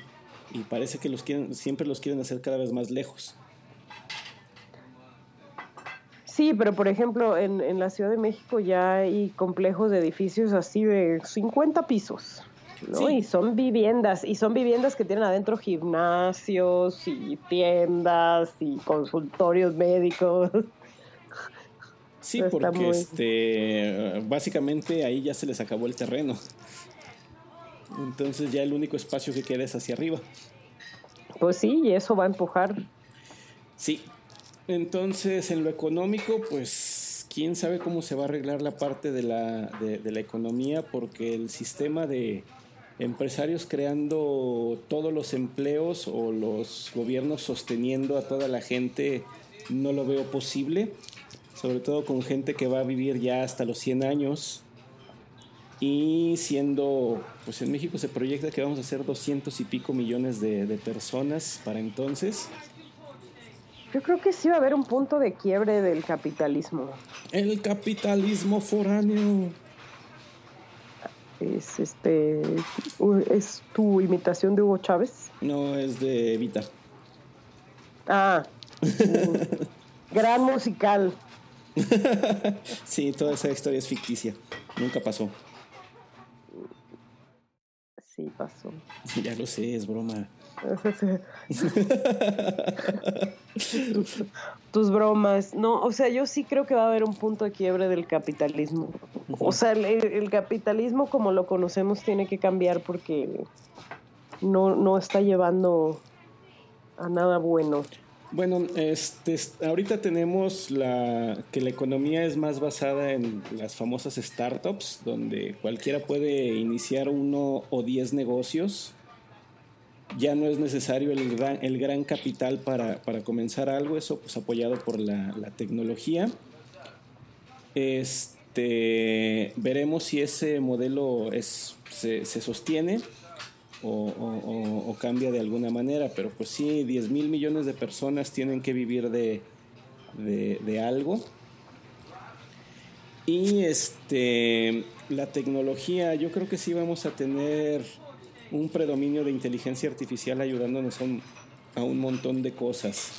Y parece que los quieren, siempre los quieren hacer cada vez más lejos. Sí, pero por ejemplo, en, en la Ciudad de México ya hay complejos de edificios así de 50 pisos, ¿no? Sí. Y son viviendas, y son viviendas que tienen adentro gimnasios y tiendas y consultorios médicos. Sí, porque muy- este, básicamente ahí ya se les acabó el terreno. Entonces ya el único espacio que queda es hacia arriba. Pues sí, y eso va a empujar. Sí. Entonces, en lo económico, pues, quién sabe cómo se va a arreglar la parte de la, de, de la economía, porque el sistema de empresarios creando todos los empleos o los gobiernos sosteniendo a toda la gente, no lo veo posible, sobre todo con gente que va a vivir ya hasta los 100 años. Y siendo, pues en México se proyecta que vamos a ser 200 y pico millones de, de personas para entonces. Yo creo que sí va a haber un punto de quiebre del capitalismo. El capitalismo foráneo. Es este es tu imitación de Hugo Chávez. No, es de Evita. Ah. mm, gran musical. Sí, toda esa historia es ficticia. Nunca pasó. Sí, pasó. Ya lo sé, es broma. tus, tus bromas. No, o sea, yo sí creo que va a haber un punto de quiebre del capitalismo. O sea, el, el capitalismo como lo conocemos tiene que cambiar porque no, no está llevando a nada bueno. Bueno, este, es- ahorita tenemos la que la economía es más basada en las famosas startups, donde cualquiera puede iniciar uno o diez negocios. Ya no es necesario el gran, capital para, comenzar algo, eso pues apoyado por la, la tecnología. Este, veremos si ese modelo se sostiene o, o- o- o cambia de alguna manera, pero pues sí, 10 mil millones de personas tienen que vivir de, de, de algo. Y este, la tecnología, yo creo que sí vamos a tener un predominio de inteligencia artificial ayudándonos a un, a un montón de cosas.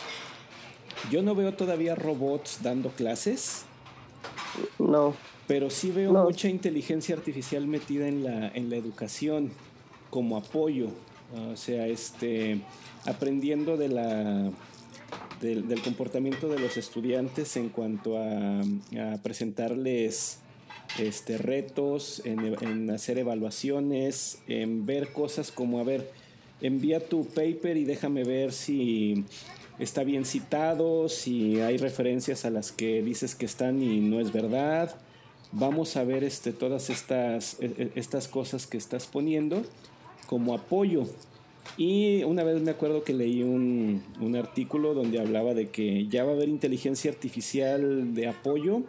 Yo no veo todavía robots dando clases, No. pero sí veo No. mucha inteligencia artificial metida en la, en la educación como apoyo. O sea, este, aprendiendo de la, del, comportamiento de los estudiantes en cuanto a, a presentarles este, retos, en, en hacer evaluaciones, en ver cosas como, a ver, envía tu paper y déjame ver si está bien citado, si hay referencias a las que dices que están y no es verdad. Vamos a ver este, todas estas, e- e- estas cosas que estás poniendo como apoyo. Y una vez me acuerdo que leí un, un artículo donde hablaba de que ya va a haber inteligencia artificial de apoyo,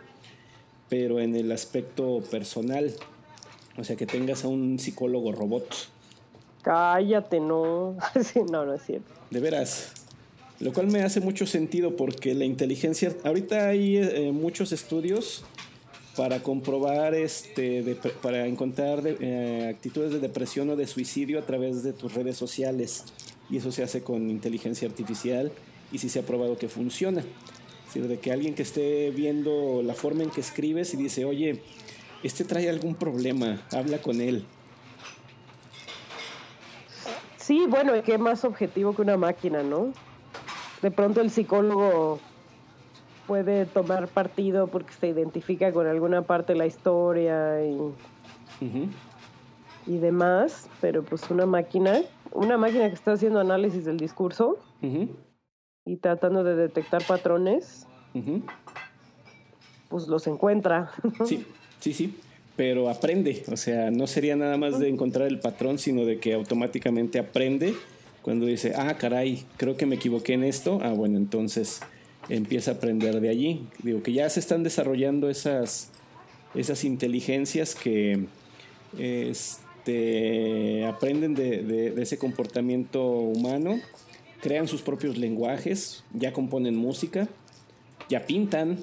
pero en el aspecto personal. O sea, que tengas a un psicólogo robot. Cállate, no. No, no es cierto. De veras. Lo cual me hace mucho sentido porque la inteligencia... Ahorita hay eh, muchos estudios para comprobar, este, de- para encontrar eh, actitudes de depresión o de suicidio a través de tus redes sociales. Y eso se hace con inteligencia artificial y sí se ha probado que funciona. Es de que alguien que esté viendo la forma en que escribes y dice, oye, este trae algún problema, habla con él. Sí, bueno, qué más objetivo que una máquina, ¿no? De pronto el psicólogo puede tomar partido porque se identifica con alguna parte de la historia y, y demás, pero pues una máquina, una máquina que está haciendo análisis del discurso y tratando de detectar patrones, pues los encuentra. Sí, sí, sí. Pero aprende, o sea, no sería nada más de encontrar el patrón, sino de que automáticamente aprende cuando dice, ah, caray, creo que me equivoqué en esto. Ah, bueno, entonces empieza a aprender de allí. Digo que ya se están desarrollando esas, esas inteligencias que este, aprenden de, de- ese comportamiento humano, crean sus propios lenguajes, ya componen música, ya pintan,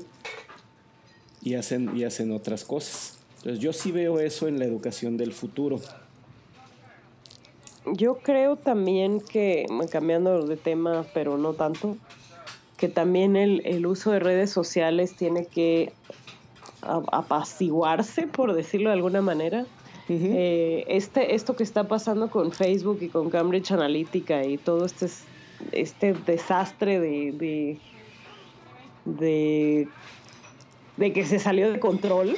y hacen, y hacen otras cosas. Entonces yo sí veo eso en la educación del futuro. Yo creo también que, cambiando de tema, pero no tanto, que también el, el uso de redes sociales tiene que apaciguarse, por decirlo de alguna manera. Eh, este, esto que está pasando con Facebook y con Cambridge Analytica y todo este, este desastre de, de, de, de que se salió de control.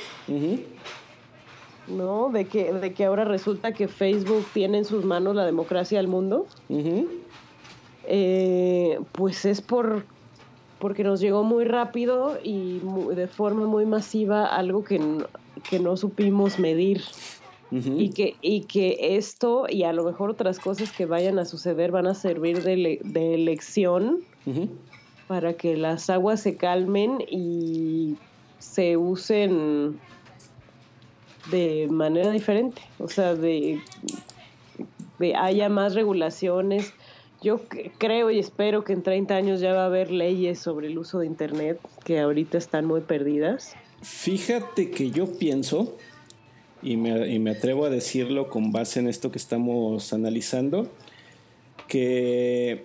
¿no? De que, de que ahora resulta que Facebook tiene en sus manos la democracia del mundo. Eh, pues es por porque nos llegó muy rápido y mu- de forma muy masiva algo que, no- que no supimos medir. Y que y que esto y a lo mejor otras cosas que vayan a suceder van a servir de, le- de lección para que las aguas se calmen y se usen de manera diferente, o sea, de, de haya más regulaciones. Yo creo y espero que en 30 años ya va a haber leyes sobre el uso de Internet que ahorita están muy perdidas. Fíjate que yo pienso, y me, y me atrevo a decirlo con base en esto que estamos analizando, que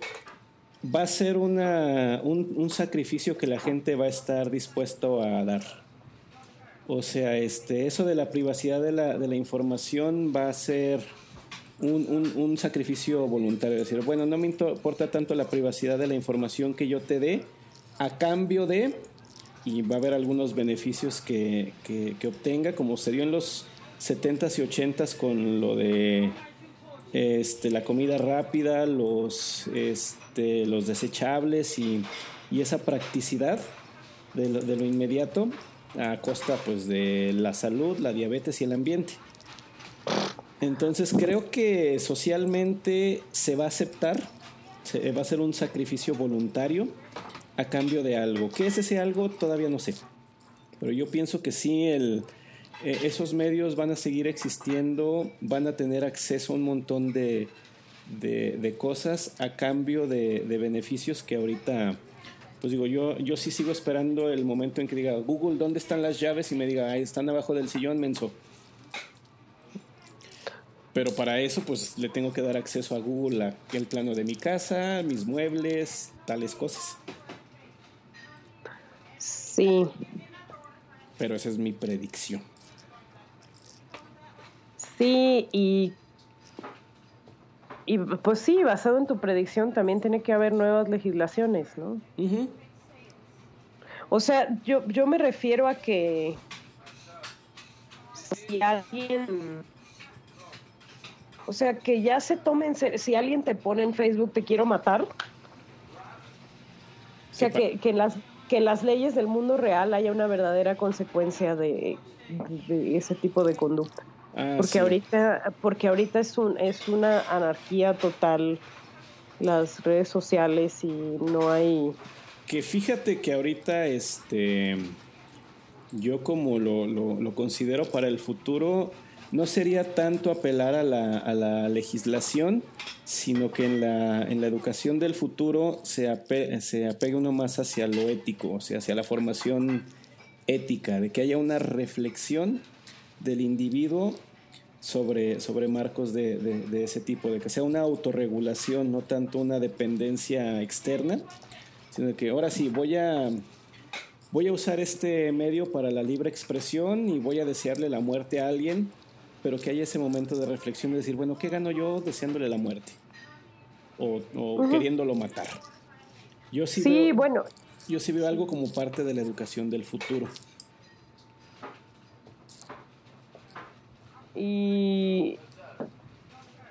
va a ser un, un sacrificio que la gente va a estar dispuesto a dar. O sea, este, eso de la privacidad de la, de la información va a ser un, un- sacrificio voluntario. Decir, bueno, no me importa tanto la privacidad de la información que yo te dé a cambio de, y va a haber algunos beneficios que, que- que obtenga, como se dio en los 70s y 80s con lo de este, la comida rápida, los, este, los desechables y, y esa practicidad de lo, de lo inmediato a costa pues de la salud, la diabetes y el ambiente. Entonces creo que socialmente se va a aceptar, se, va a ser un sacrificio voluntario a cambio de algo. ¿Qué es ese algo? Todavía no sé. Pero yo pienso que sí, el, eh, esos medios van a seguir existiendo, van a tener acceso a un montón de, cosas a cambio de, de beneficios que ahorita, pues digo, yo, yo sí sigo esperando el momento en que diga, Google, ¿dónde están las llaves? Y me diga, ahí están abajo del sillón, menso. Pero para eso, pues le tengo que dar acceso a Google a el plano de mi casa, mis muebles, tales cosas. Sí, Pero esa es mi predicción. sí, y, y pues sí, basado en tu predicción también tiene que haber nuevas legislaciones, ¿no? Ujú. O sea, yo, yo me refiero a que si alguien, o sea, que ya se tomen, si alguien te pone en Facebook te quiero matar, o sea, que, que, las, que las leyes del mundo real haya una verdadera consecuencia de, de ese tipo de conducta. Ah, Porque sí. ahorita, porque ahorita es un, es una anarquía total las redes sociales y no hay Que fíjate que ahorita, este, yo como lo, lo- lo considero para el futuro, no sería tanto apelar a la, a la legislación, sino que en la, en la educación del futuro se, ape- se apegue uno más hacia lo ético, o sea, hacia la formación ética, de que haya una reflexión del individuo sobre, sobre marcos de, de- ese tipo, de que sea una autorregulación, no tanto una dependencia externa, sino que ahora sí voy a voy a usar este medio para la libre expresión y voy a desearle la muerte a alguien, pero que haya ese momento de reflexión de decir, bueno, ¿qué gano yo deseándole la muerte? O, queriéndolo matar. Yo sí, Sí, veo, bueno, Yo sí veo algo como parte de la educación del futuro. Y,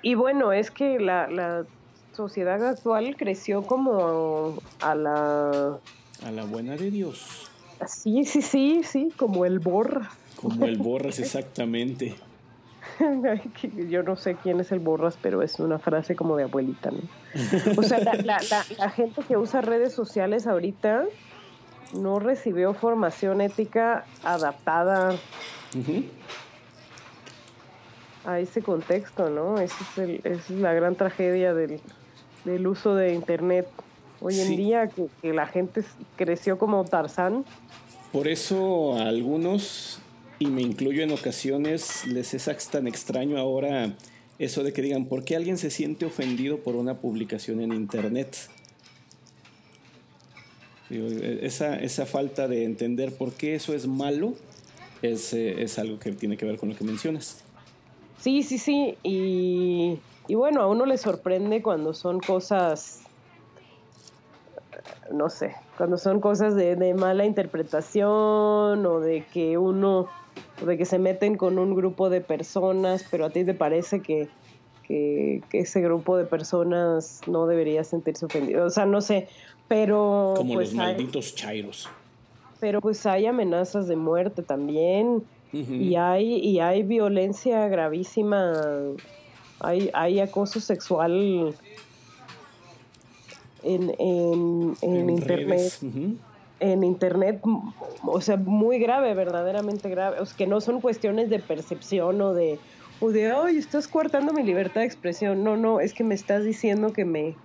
y bueno, es que la, la sociedad actual creció como a la... A la buena de Dios. Sí, sí, sí, sí, como el borras. Como el borras, exactamente. Yo no sé quién es el borras, pero es una frase como de abuelita, ¿no? O sea, la, la, la, gente que usa redes sociales ahorita no recibió formación ética adaptada a ese contexto, ¿no? Esa es, el, esa es la gran tragedia del, del uso de Internet hoy en día, que, que, la gente creció como Tarzán. Por eso a algunos, y me incluyo en ocasiones, les es tan extraño ahora eso de que digan, ¿por qué alguien se siente ofendido por una publicación en Internet? Esa, esa falta de entender por qué eso es malo es, eh, es algo que tiene que ver con lo que mencionas. Sí, sí, sí. Y, y bueno, a uno le sorprende cuando son cosas, no sé, cuando son cosas de, de mala interpretación o de que uno, o de que se meten con un grupo de personas, pero a ti te parece que, que, que ese grupo de personas no debería sentirse ofendido. O sea, no sé, pero... Como pues los malditos chairos. Pero pues hay amenazas de muerte también. Uh -huh. Y hay, y hay violencia gravísima, hay, hay acoso sexual en, en, en, en internet. Uh -huh. En internet, o sea, muy grave, verdaderamente grave. O sea, que no son cuestiones de percepción o de, o de, ay, estás coartando mi libertad de expresión. No, no, es que me estás diciendo que me,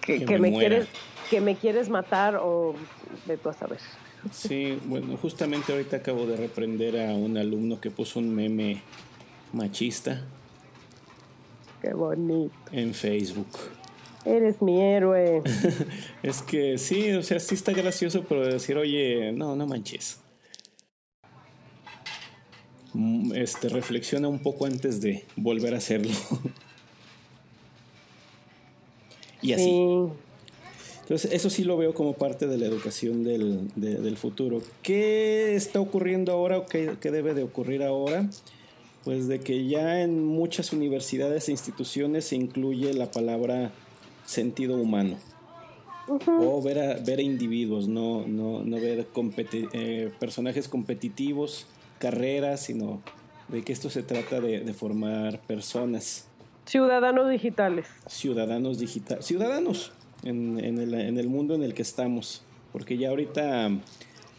que, que, que me, me quieres, que me quieres matar o de tú a saber. Sí, bueno, justamente ahorita acabo de reprender a un alumno que puso un meme machista. Qué bonito. En Facebook. Eres mi héroe. es que sí, o sea, sí está gracioso, pero decir, oye, no, no manches. Este, reflexiona un poco antes de volver a hacerlo. y así. Sí. Entonces, eso sí lo veo como parte de la educación del, de, del futuro. ¿Qué está ocurriendo ahora o qué, qué, debe de ocurrir ahora? Pues de que ya en muchas universidades e instituciones se incluye la palabra sentido humano. Uh -huh. O ver a, ver a individuos, no, no, no ver competi eh, personajes competitivos, carreras, sino de que esto se trata de, de formar personas. Ciudadanos digitales. Ciudadanos digitales. Ciudadanos, en, en, el, en, el, mundo en el que estamos. Porque ya ahorita,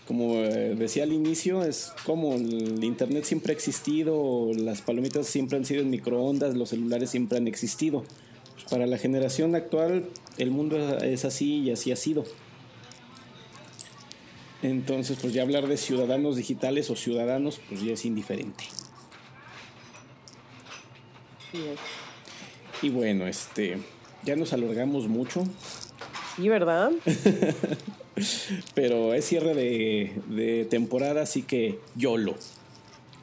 como eh, decía al inicio, es como el Internet siempre ha existido, las palomitas siempre han sido en microondas, los celulares siempre han existido. Para la generación actual, el mundo es así y así ha sido. Entonces, pues ya hablar de ciudadanos digitales o ciudadanos, pues ya es indiferente. Sí, y bueno, este ya nos alargamos mucho. Sí, ¿verdad? Pero es cierre de, de, temporada, así que YOLO.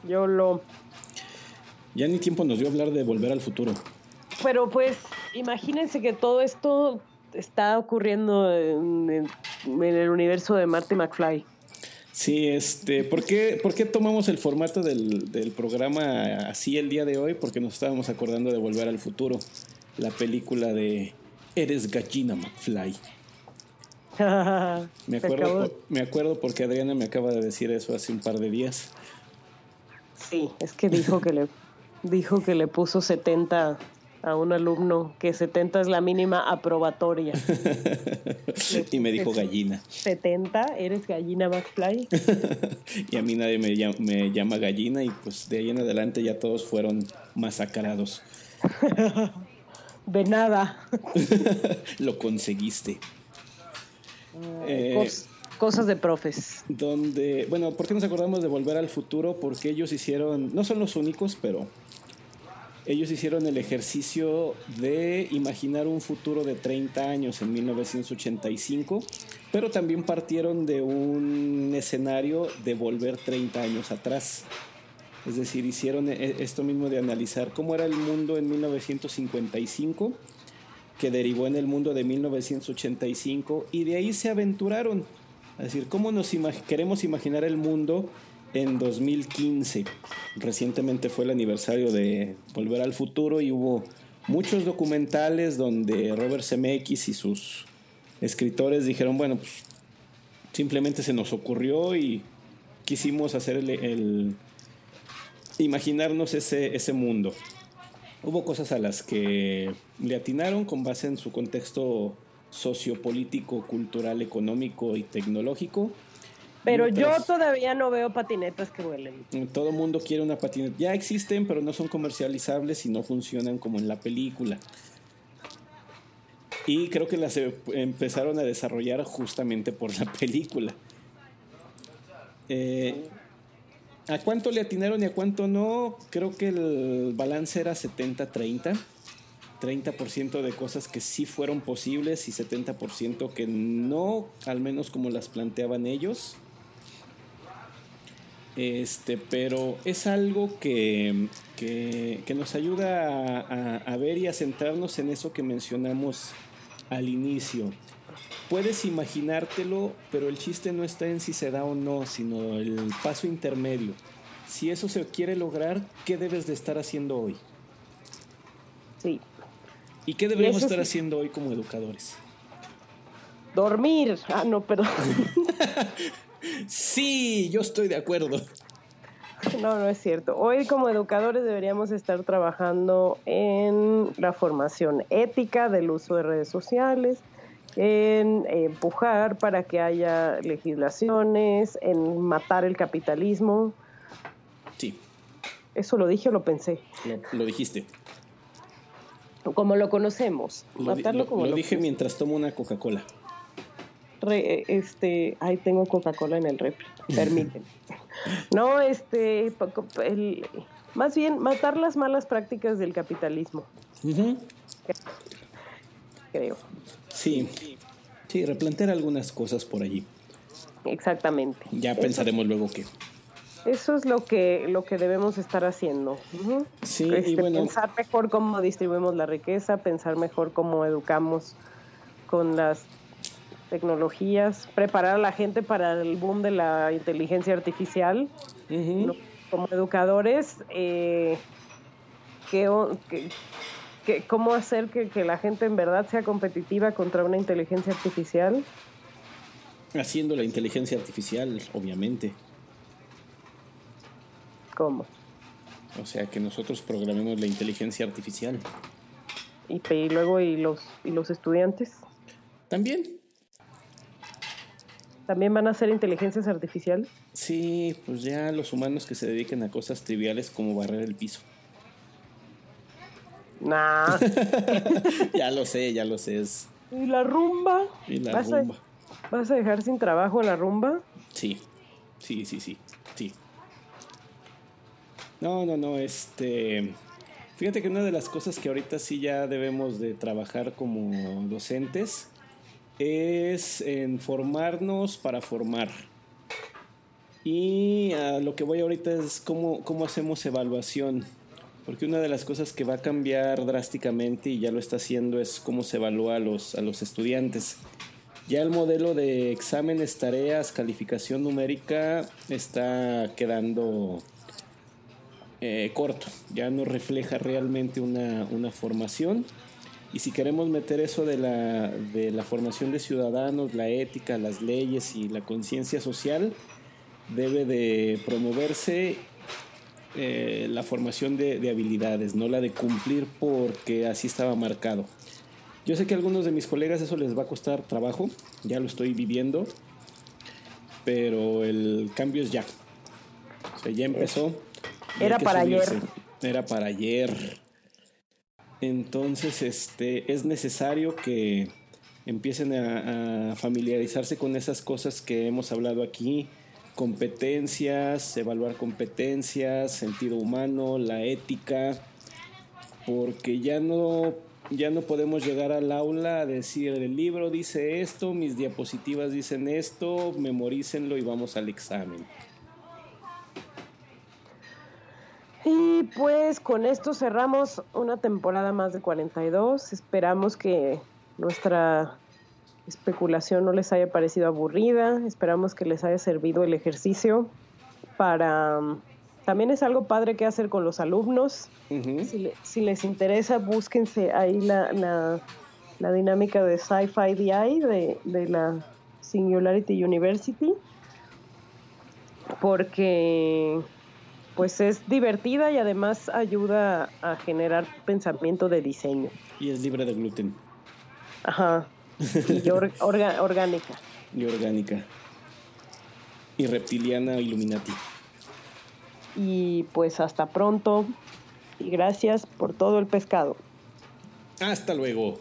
YOLO. Ya ni tiempo nos dio hablar de volver al futuro. Pero pues, imagínense que todo esto está ocurriendo en, en, en el universo de Marty McFly. Sí, este, ¿por qué, ¿por qué tomamos el formato del, del programa así el día de hoy? Porque nos estábamos acordando de Volver al Futuro la película de Eres Gallina McFly. me, acuerdo, me acuerdo porque Adriana me acaba de decir eso hace un par de días. Sí, es que dijo que le dijo que le puso 70 a un alumno, que 70 es la mínima aprobatoria. y me dijo gallina. 70, eres gallina McFly. y a mí nadie me llama, me llama gallina y pues de ahí en adelante ya todos fueron masacrados. De nada. Lo conseguiste. Uh, eh, cos cosas de profes. Donde, bueno, ¿por qué nos acordamos de Volver al Futuro? Porque ellos hicieron, no son los únicos, pero ellos hicieron el ejercicio de imaginar un futuro de 30 años en 1985, pero también partieron de un escenario de volver 30 años atrás. Es decir, hicieron esto mismo de analizar cómo era el mundo en 1955 que derivó en el mundo de 1985 y de ahí se aventuraron. Es decir, ¿cómo nos queremos imaginar el mundo en 2015? Recientemente fue el aniversario de Volver al Futuro y hubo muchos documentales donde Robert Zemeckis y sus escritores dijeron, bueno, pues simplemente se nos ocurrió y quisimos hacer el, imaginarnos ese, ese mundo. Hubo cosas a las que le atinaron con base en su contexto sociopolítico, cultural, económico y tecnológico. Pero yo todavía no veo patinetas que vuelen. Todo mundo quiere una patineta. Ya existen, pero no son comercializables y no funcionan como en la película. Y creo que las e, empezaron a desarrollar justamente por la película. Eh, ¿A cuánto le atinaron y a cuánto no? Creo que el balance era 70-30. 30% de cosas que sí fueron posibles y 70% que no, al menos como las planteaban ellos. Este, pero es algo que, nos ayuda a, a, ver y a centrarnos en eso que mencionamos al inicio. Puedes imaginártelo, pero el chiste no está en si se da o no, sino el paso intermedio. Si eso se quiere lograr, ¿qué debes de estar haciendo hoy? Sí. ¿Y qué deberíamos estar haciendo hoy como educadores? Dormir. Ah, no, perdón. sí, yo estoy de acuerdo. No, no es cierto. Hoy como educadores deberíamos estar trabajando en la formación ética del uso de redes sociales, en empujar para que haya legislaciones, en matar el capitalismo. Sí. ¿Eso lo dije o lo pensé? Lo, dijiste. Como lo conocemos. Matarlo como lo, lo dije mientras tomo una Coca-Cola. Este, ahí tengo Coca-Cola en el refri. Permíteme. No, este, más bien matar las malas prácticas del capitalismo. Creo. Sí, sí, replantear algunas cosas por allí. Exactamente. Ya pensaremos luego qué. Eso es lo que, lo que debemos estar haciendo. Sí, y este, bueno. Pensar mejor cómo distribuimos la riqueza, pensar mejor cómo educamos con las tecnologías, preparar a la gente para el boom de la inteligencia artificial. Como educadores, eh, ¿cómo hacer que, que, la gente en verdad sea competitiva contra una inteligencia artificial? Haciendo la inteligencia artificial, obviamente. ¿Cómo? O sea, que nosotros programemos la inteligencia artificial. ¿Y, y luego y los, y los estudiantes? También. ¿También van a ser inteligencias artificiales? Sí, pues ya los humanos que se dediquen a cosas triviales como barrer el piso. Nah. ya lo sé, ya lo sé. ¿Y la rumba? Y la rumba. ¿Vas a dejar sin trabajo la rumba? Sí, sí, sí, sí, sí. No, no, no, este... Fíjate que una de las cosas que ahorita sí ya debemos de trabajar como docentes es en formarnos para formar. Y a lo que voy ahorita es cómo, cómo hacemos evaluación. Porque una de las cosas que va a cambiar drásticamente y ya lo está haciendo es cómo se evalúa a los, a los estudiantes. Ya el modelo de exámenes, tareas, calificación numérica está quedando eh, corto. Ya no refleja realmente una, una formación y si queremos meter eso de la, de la formación de ciudadanos, la ética, las leyes y la conciencia social, debe de promoverse eh, la formación de, de, habilidades, no la de cumplir porque así estaba marcado. Yo sé que a algunos de mis colegas eso les va a costar trabajo, ya lo estoy viviendo, pero el cambio es ya. O sea, ya empezó. Era para ayer. Era para ayer. Entonces, este, es necesario que empiecen a, familiarizarse con esas cosas que hemos hablado aquí, competencias, evaluar competencias, sentido humano, la ética, porque ya no, ya no podemos llegar al aula a decir el libro dice esto, mis diapositivas dicen esto, memorícenlo y vamos al examen. Y pues con esto cerramos una temporada más de 42. Esperamos que nuestra especulación no les haya parecido aburrida. Esperamos que les haya servido el ejercicio para... También es algo padre que hacer con los alumnos. Ujú. Si, le- si les interesa, búsquense ahí la, la, la dinámica de Sci-Fi DI de, de la Singularity University. Porque pues es divertida y además ayuda a generar pensamiento de diseño. Y es libre de gluten Ajá. Y or- orga- orgánica. y orgánica. Y reptiliana Illuminati. Y pues hasta pronto. Y gracias por todo el pescado. Hasta luego.